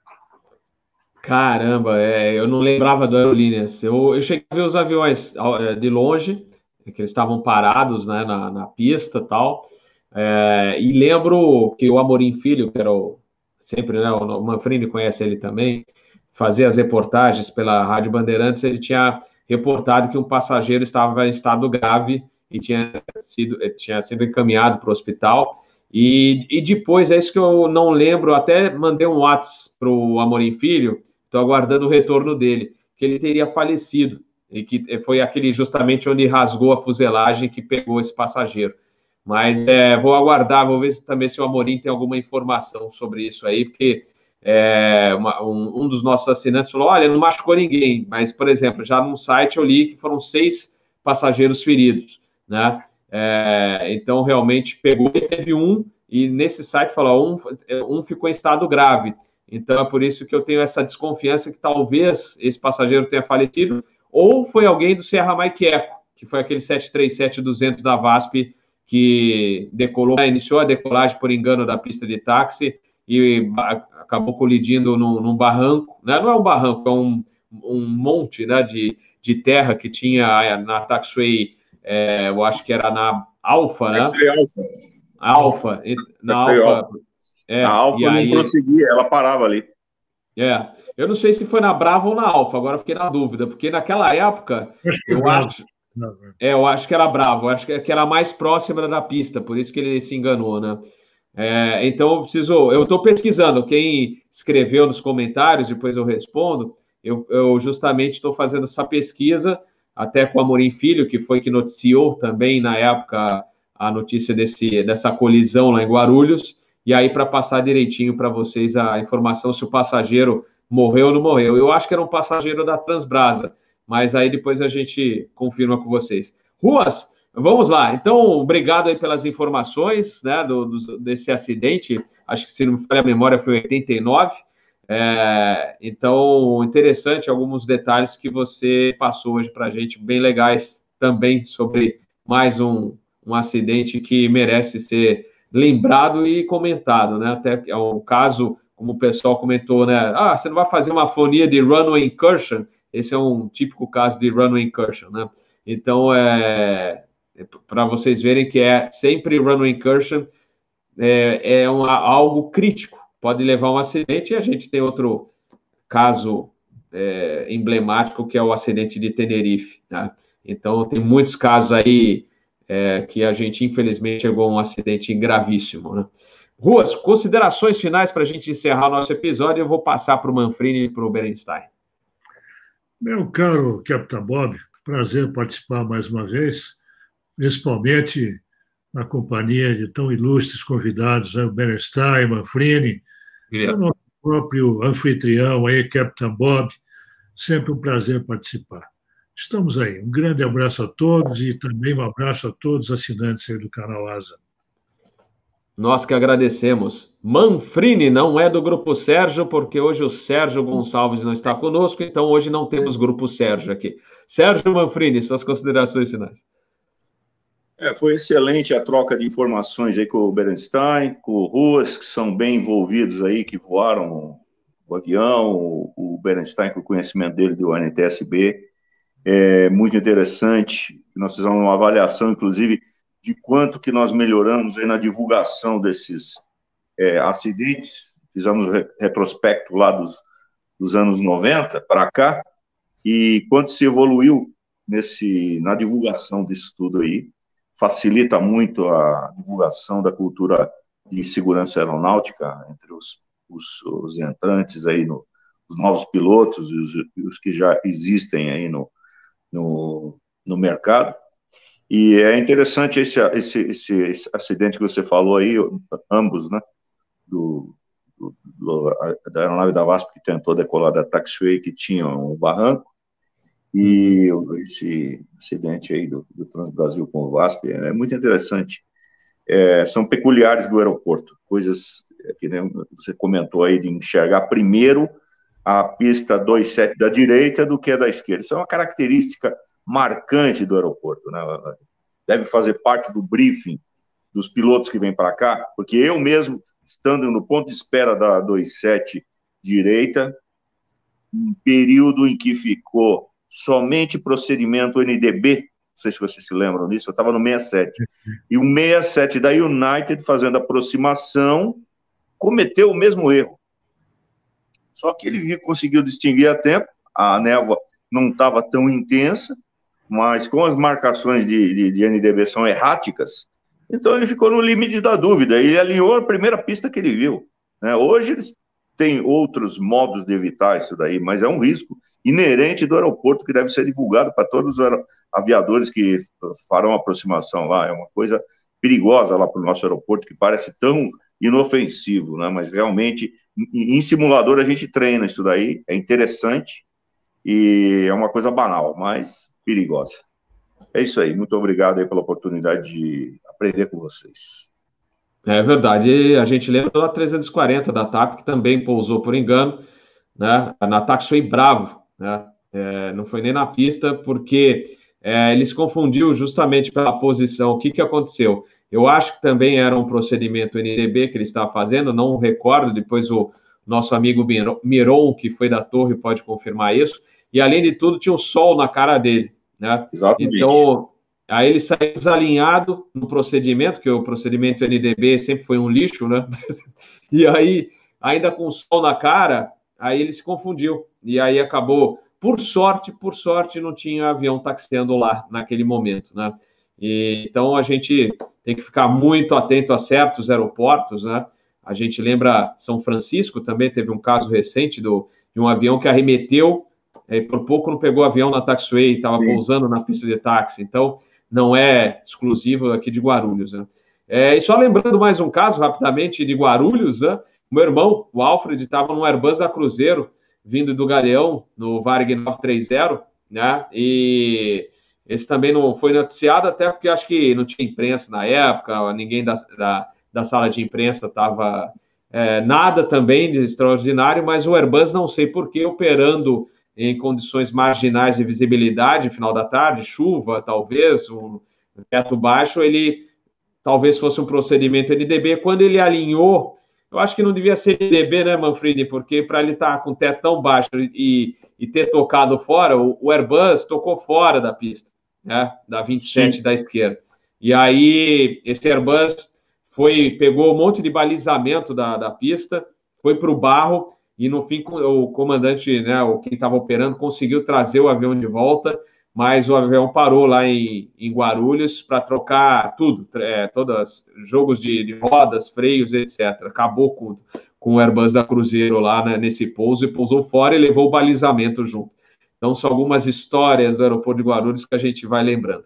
Caramba, é, eu não lembrava do Aerolíneas. Eu, eu cheguei a ver os aviões é, de longe, que eles estavam parados né, na, na pista e tal. É, e lembro que o Amorim Filho, que era o, sempre, né, o Manfrini conhece ele também, fazia as reportagens pela Rádio Bandeirantes, ele tinha reportado que um passageiro estava em estado grave e tinha sido, tinha sido encaminhado para o hospital. E, e depois, é isso que eu não lembro, até mandei um WhatsApp para o Amorim Filho, estou aguardando o retorno dele, que ele teria falecido, e que foi aquele justamente onde rasgou a fuselagem que pegou esse passageiro. Mas é, vou aguardar, vou ver se, também se o Amorim tem alguma informação sobre isso aí, porque é, uma, um, um, dos nossos assinantes falou: olha, não machucou ninguém, mas, por exemplo, já no site eu li que foram seis passageiros feridos, né? É, então, realmente pegou e teve um, e nesse site falou: um, um ficou em estado grave. Então, é por isso que eu tenho essa desconfiança que talvez esse passageiro tenha falecido, ou foi alguém do Serra Maiqueco, que foi aquele 737-200 da VASP que decolou, né, iniciou a decolagem por engano da pista de táxi e acabou colidindo num, num barranco, né? não é um barranco, é um, um monte né, de, de terra que tinha na taxiway, é, eu acho que era na Alfa, né? Alfa. Alfa. Na Alfa. É, a Alfa não aí, prosseguia, ela parava ali. É, eu não sei se foi na Brava ou na Alfa, agora fiquei na dúvida, porque naquela época, eu acho, É, eu acho que era Bravo, eu acho que era mais próxima da pista, por isso que ele se enganou, né? É, então eu preciso, eu estou pesquisando. Quem escreveu nos comentários, depois eu respondo. Eu, eu justamente estou fazendo essa pesquisa, até com a Amorim Filho, que foi que noticiou também na época a notícia desse, dessa colisão lá em Guarulhos, e aí para passar direitinho para vocês a informação se o passageiro morreu ou não morreu. Eu acho que era um passageiro da Transbrasa, mas aí depois a gente confirma com vocês. Ruas, vamos lá. Então, obrigado aí pelas informações né, do, do desse acidente. Acho que, se não me falha a memória, foi 89. É, então, interessante alguns detalhes que você passou hoje para a gente, bem legais também sobre mais um, um acidente que merece ser lembrado e comentado, né? Até é um caso, como o pessoal comentou, né? Ah, você não vai fazer uma fonia de runway incursion? Esse é um típico caso de runway incursion, né? Então, é para vocês verem que é sempre runway incursion é, é uma, algo crítico, pode levar a um acidente, e a gente tem outro caso é, emblemático, que é o acidente de Tenerife, tá? Então, tem muitos casos aí é, que a gente, infelizmente, chegou a um acidente gravíssimo. Né? Ruas, considerações finais para a gente encerrar o nosso episódio. Eu vou passar para o Manfrini e para o Berenstein. Meu caro Capitão Bob, prazer participar mais uma vez, principalmente na companhia de tão ilustres convidados, né? o Berenstein, Manfrini, o nosso próprio anfitrião aí, Capitão Bob. Sempre um prazer participar. Estamos aí. Um grande abraço a todos e também um abraço a todos os assinantes aí do canal Asa. Nós que agradecemos. Manfrini não é do Grupo Sérgio, porque hoje o Sérgio Gonçalves não está conosco, então hoje não temos Grupo Sérgio aqui. Sérgio Manfrini, suas considerações finais. É, foi excelente a troca de informações aí com o Berenstein, com o Ruas, que são bem envolvidos aí, que voaram o avião, o Berenstein com o conhecimento dele do NTSB é muito interessante. Nós fizemos uma avaliação, inclusive, de quanto que nós melhoramos aí na divulgação desses é, acidentes. Fizemos um retrospecto lá dos, dos anos 90 para cá, e quanto se evoluiu nesse, na divulgação disso tudo aí. Facilita muito a divulgação da cultura de segurança aeronáutica entre os, os, os entrantes aí, no, os novos pilotos e os, os que já existem aí no, no, no mercado. E é interessante esse, esse, esse, esse acidente que você falou aí, ambos, né? Do, do, do, da aeronave da VASP que tentou decolar da taxiway que tinha um barranco, e esse acidente aí do, do Transbrasil com o VASP é muito interessante. É, são peculiares do aeroporto, coisas que né, você comentou aí de enxergar primeiro a pista 27 da direita do que a da esquerda. Isso é uma característica marcante do aeroporto, né? Deve fazer parte do briefing dos pilotos que vêm para cá, porque eu mesmo, estando no ponto de espera da 27 direita, um período em que ficou somente procedimento NDB, não sei se vocês se lembram disso, eu estava no 67, e o 67 da United fazendo aproximação cometeu o mesmo erro. Só que ele conseguiu distinguir a tempo, a névoa não estava tão intensa, mas com as marcações de, de, de, NDB são erráticas, então ele ficou no limite da dúvida, e alinhou a primeira pista que ele viu. Né? Hoje eles têm outros modos de evitar isso daí, mas é um risco inerente do aeroporto que deve ser divulgado para todos os aviadores que farão aproximação lá. É uma coisa perigosa lá para o nosso aeroporto, que parece tão inofensivo, né? mas realmente em simulador a gente treina isso daí, é interessante e é uma coisa banal, mas perigosa. É isso aí, muito obrigado aí pela oportunidade de aprender com vocês. É verdade, a gente lembra da 340 da TAP, que também pousou por engano, né? Na Taxway Bravo, né? É, não foi nem na pista, porque é, ele se confundiu justamente pela posição. O que, que aconteceu? Eu acho que também era um procedimento NDB que ele estava fazendo, não recordo, depois o nosso amigo Miron, que foi da torre, pode confirmar isso, e além de tudo tinha o sol na cara dele, né? Exatamente. Então, aí ele saiu desalinhado no procedimento, que o procedimento NDB sempre foi um lixo, né? <laughs> e aí, ainda com o sol na cara, aí ele se confundiu, e aí acabou por sorte, por sorte, não tinha avião taxiando lá naquele momento, né? E, então a gente tem que ficar muito atento a certos aeroportos, né? A gente lembra São Francisco também teve um caso recente do, de um avião que arremeteu, e por pouco não pegou o avião na taxiway, estava pousando na pista de táxi. Então não é exclusivo aqui de Guarulhos, né? É, e só lembrando mais um caso rapidamente de Guarulhos, né? Meu irmão, o Alfred, estava no Airbus da Cruzeiro vindo do Galeão, no Varg 930, né? E esse também não foi noticiado, até porque acho que não tinha imprensa na época, ninguém da, da, da sala de imprensa estava. É, nada também de extraordinário, mas o Airbus, não sei porquê, operando em condições marginais de visibilidade, final da tarde, chuva, talvez, um teto baixo, ele talvez fosse um procedimento NDB. Quando ele alinhou eu acho que não devia ser DB, né, Manfred? Porque para ele estar tá com o teto tão baixo e, e ter tocado fora, o, o, Airbus tocou fora da pista, né? Da 27 Sim. da esquerda. E aí, esse Airbus foi, pegou um monte de balizamento da, da pista, foi para o barro, e no fim o comandante, né, o quem estava operando, conseguiu trazer o avião de volta mas o avião parou lá em, em Guarulhos para trocar tudo, é, todos jogos de, de, rodas, freios, etc. Acabou com, com o Airbus da Cruzeiro lá né, nesse pouso e pousou fora e levou o balizamento junto. Então, são algumas histórias do aeroporto de Guarulhos que a gente vai lembrando.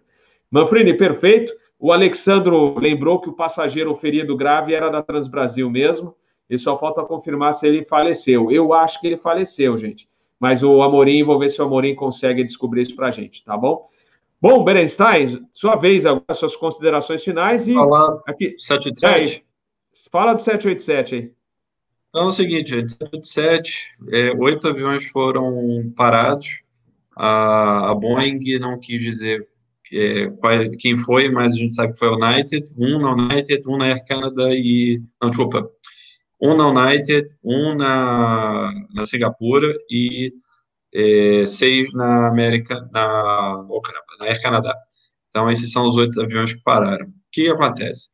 Manfrini, perfeito. O Alexandro lembrou que o passageiro ferido grave era da Transbrasil mesmo, e só falta confirmar se ele faleceu. Eu acho que ele faleceu, gente mas o Amorim, vou ver se o Amorim consegue descobrir isso para a gente, tá bom? Bom, Berenstein, sua vez agora, suas considerações finais e... Falar aqui, 787? É, fala do 787 aí. Então é o seguinte, gente, 787, é, oito aviões foram parados, a, a Boeing não quis dizer é, qual, quem foi, mas a gente sabe que foi a United, um na United, um na Air Canada e... Não, desculpa, um na United, um na, na Singapura e é, seis na América, na, na Air Canadá. Então, esses são os oito aviões que pararam. O que acontece?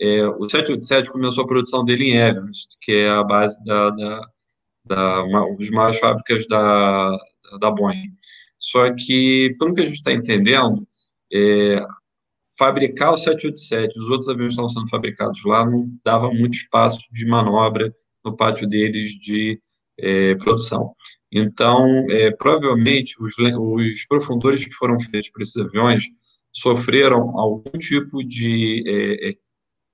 É, o 787 começou a produção dele em Everest, que é a base da, da, da uma das maiores fábricas da, da Boeing. Só que, pelo que a gente está entendendo, é, fabricar o 787, os outros aviões estavam sendo fabricados lá, não dava muito espaço de manobra no pátio deles de é, produção. Então, é, provavelmente, os, os profundores que foram feitos para esses aviões sofreram algum tipo de é, é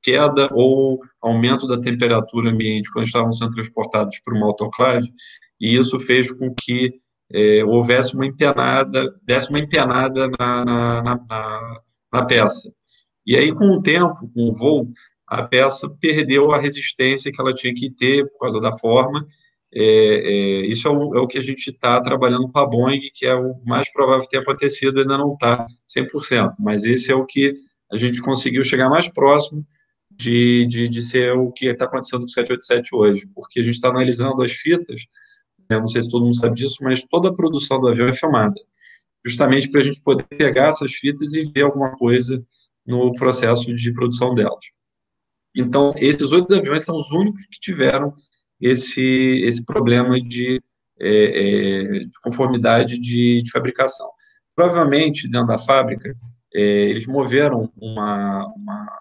queda ou aumento da temperatura ambiente quando estavam sendo transportados para uma autoclave, e isso fez com que é, houvesse uma empenada, desse uma empenada na, na, na, na peça. E aí, com o tempo, com o voo, a peça perdeu a resistência que ela tinha que ter por causa da forma. É, é, isso é o, é o, que a gente está trabalhando com a Boeing, que é o mais provável tenha acontecido, ainda não está 100%, mas esse é o que a gente conseguiu chegar mais próximo de, de, de ser o que está acontecendo com o 787 hoje, porque a gente está analisando as fitas, né, não sei se todo mundo sabe disso, mas toda a produção do avião é filmada justamente para a gente poder pegar essas fitas e ver alguma coisa no processo de produção delas. Então, esses oito aviões são os únicos que tiveram esse, esse problema de, é, é, de conformidade de, de, fabricação. Provavelmente, dentro da fábrica, é, eles moveram uma, uma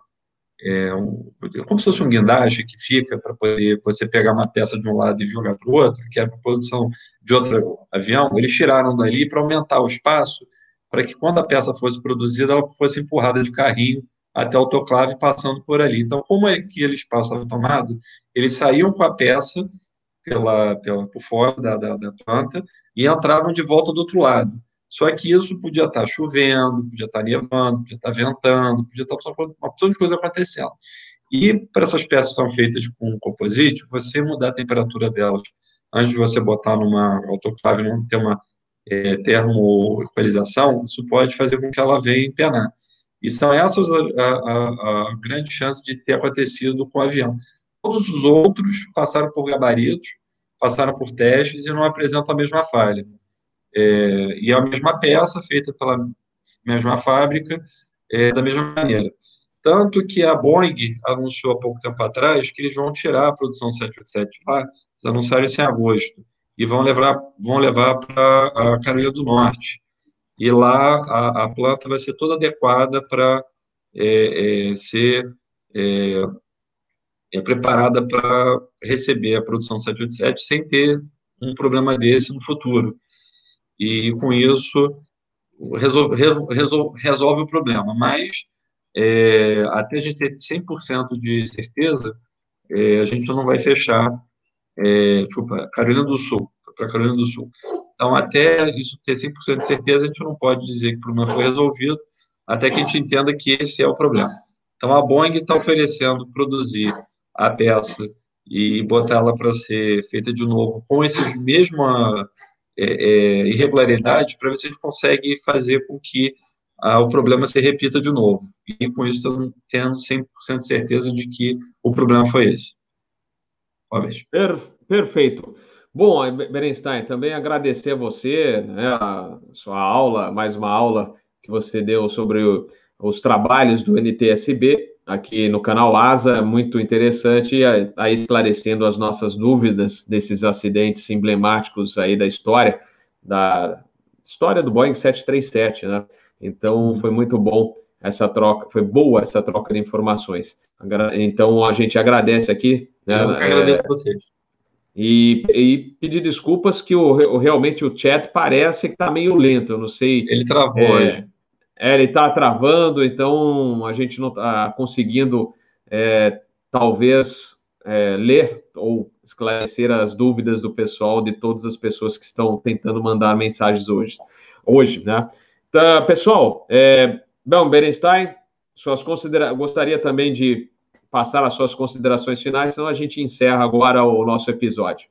é, um, como se fosse um guindaste que fica para poder você pegar uma peça de um lado e jogar para o outro, que é para produção de outro avião, eles tiraram dali para aumentar o espaço, para que quando a peça fosse produzida, ela fosse empurrada de carrinho até o autoclave passando por ali. Então, como aquele espaço estava tomado, eles saíam com a peça pela, pela, por fora da, da, da planta e entravam de volta do outro lado. Só que isso podia estar chovendo, podia estar nevando, podia estar ventando, podia estar uma opção de coisa acontecendo. E para essas peças que são feitas com composite, você mudar a temperatura delas antes de você botar numa autoclave, não ter uma é, termoequalização, isso pode fazer com que ela venha empenar. E são essas a, a, a grande chance de ter acontecido com o avião. Todos os outros passaram por gabaritos, passaram por testes e não apresentam a mesma falha. É, e é a mesma peça, feita pela mesma fábrica, é, da mesma maneira. Tanto que a Boeing anunciou há pouco tempo atrás que eles vão tirar a produção 787 lá, anunciaram isso em agosto. e vão levar, vão levar para a Carolina do Norte. E lá a, a planta vai ser toda adequada para é, é, ser é, é preparada para receber a produção 787 sem ter um problema desse no futuro. E com isso resolve, resolve, resolve o problema. Mas é, até a gente ter 100% de certeza, é, a gente não vai fechar é, desculpa, Carolina do Sul, para Carolina do Sul. Então, até isso ter 100% de certeza, a gente não pode dizer que o problema foi resolvido, até que a gente entenda que esse é o problema. Então, a Boeing está oferecendo produzir a peça e botar ela para ser feita de novo com essas mesmas é, é, irregularidades, para ver se a gente consegue fazer com que ah, o problema se repita de novo. E com isso, tendo 100% de certeza de que o problema foi esse. Per, perfeito. Bom, Berenstein, também agradecer a você, né, a sua aula, mais uma aula que você deu sobre o, os trabalhos do NTSB aqui no canal Asa, muito interessante, aí esclarecendo as nossas dúvidas desses acidentes emblemáticos aí da história, da história do Boeing 737, né? Então, foi muito bom essa troca, foi boa essa troca de informações. Então, a gente agradece aqui né? Eu agradeço a vocês. E, e, pedir desculpas que o, realmente o chat parece que está meio lento, eu não sei. Ele travou é, hoje. É, ele está travando, então a gente não está conseguindo, é, talvez, é, ler ou esclarecer as dúvidas do pessoal, de todas as pessoas que estão tentando mandar mensagens hoje. Hoje, né? Então, pessoal, é, bom, Berenstein, suas considera gostaria também de passar as suas considerações finais, senão a gente encerra agora o nosso episódio.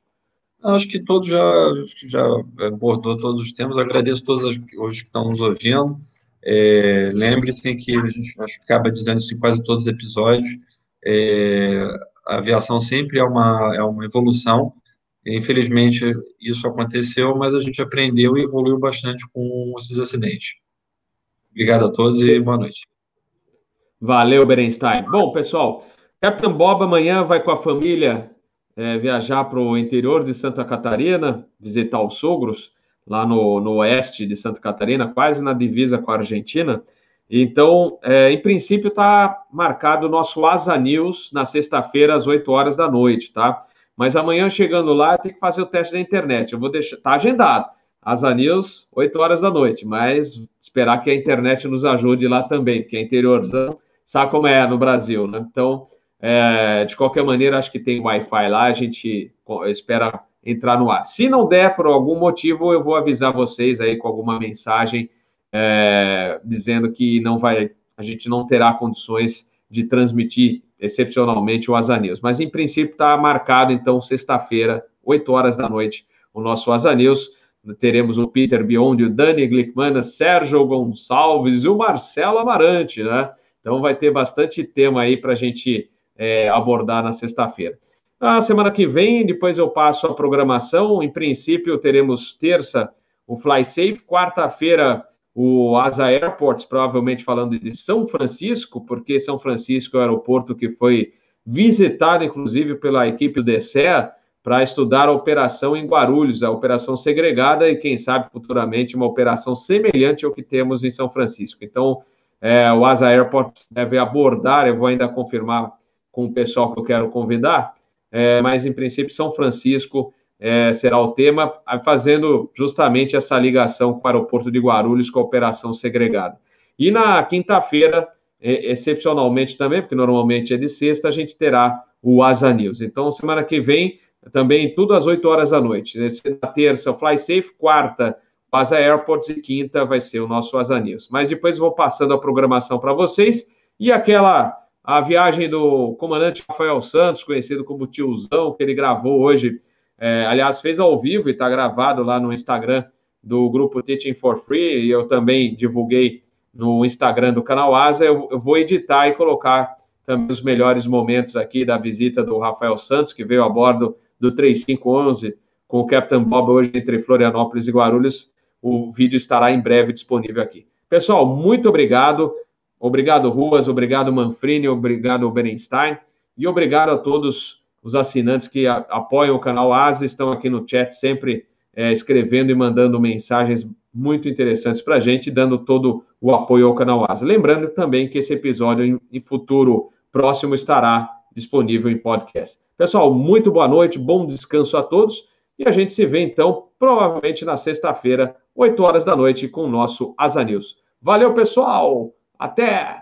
Acho que todos já, já abordou todos os temas. Agradeço a todos os que estão nos ouvindo. É, Lembre-se que a gente acaba dizendo isso em quase todos os episódios. É, a aviação sempre é uma, é uma evolução. Infelizmente, isso aconteceu, mas a gente aprendeu e evoluiu bastante com esses acidentes. Obrigado a todos e boa noite. Valeu, Berenstein. Bom, pessoal, Capitão Bob amanhã vai com a família é, viajar para o interior de Santa Catarina, visitar os sogros, lá no, no oeste de Santa Catarina, quase na divisa com a Argentina. Então, é, em princípio, está marcado o nosso Asa News na sexta-feira, às 8 horas da noite, tá? Mas amanhã, chegando lá, tem que fazer o teste da internet. Eu vou deixar. Está agendado. Asa News, 8 horas da noite, mas esperar que a internet nos ajude lá também, porque é interiorzão sabe como é no Brasil, né? Então, é, de qualquer maneira, acho que tem Wi-Fi lá, a gente espera entrar no ar. Se não der por algum motivo, eu vou avisar vocês aí com alguma mensagem é, dizendo que não vai, a gente não terá condições de transmitir excepcionalmente o Asa News. Mas em princípio está marcado então sexta-feira, 8 horas da noite, o nosso Asa News. Teremos o Peter Biondi, o Dani Glickman, Sérgio Gonçalves e o Marcelo Amarante, né? Então vai ter bastante tema aí para a gente é, abordar na sexta-feira. Na semana que vem, depois eu passo a programação. Em princípio, teremos terça o Fly Safe, quarta-feira o Asa Airports, provavelmente falando de São Francisco, porque São Francisco é o aeroporto que foi visitado, inclusive, pela equipe do DCEA para estudar a operação em Guarulhos, a operação segregada e, quem sabe, futuramente, uma operação semelhante ao que temos em São Francisco. Então, é, o Asa Airport deve abordar, eu vou ainda confirmar com o pessoal que eu quero convidar, é, mas em princípio São Francisco é, será o tema, fazendo justamente essa ligação com o aeroporto de Guarulhos com a operação segregada. E na quinta-feira, é, excepcionalmente também, porque normalmente é de sexta, a gente terá o Asa News. Então, semana que vem, também tudo às 8 horas da noite. Na terça, Fly Safe, quarta, Asa Airports. E quinta vai ser o nosso Asa News. Mas depois vou passando a programação para vocês. E aquela a viagem do comandante Rafael Santos, conhecido como Tiozão, que ele gravou hoje, é, aliás, fez ao vivo e está gravado lá no Instagram do grupo Teaching for Free, e eu também divulguei no Instagram do canal Asa, eu, eu vou editar e colocar também os melhores momentos aqui da visita do Rafael Santos, que veio a bordo do 3511 com o Captain Bob hoje entre Florianópolis e Guarulhos, o vídeo estará em breve disponível aqui. Pessoal, muito obrigado. Obrigado, Ruas. Obrigado, Manfrini. Obrigado, Berenstein. E obrigado a todos os assinantes que apoiam o canal Asa estão aqui no chat sempre é, escrevendo e mandando mensagens muito interessantes para a gente, dando todo o apoio ao canal Asa. Lembrando também que esse episódio em, em futuro próximo estará disponível em podcast. Pessoal, muito boa noite, bom descanso a todos e a gente se vê então provavelmente na sexta-feira, 8 horas da noite, com o nosso Asa News. Valeu, pessoal! Até!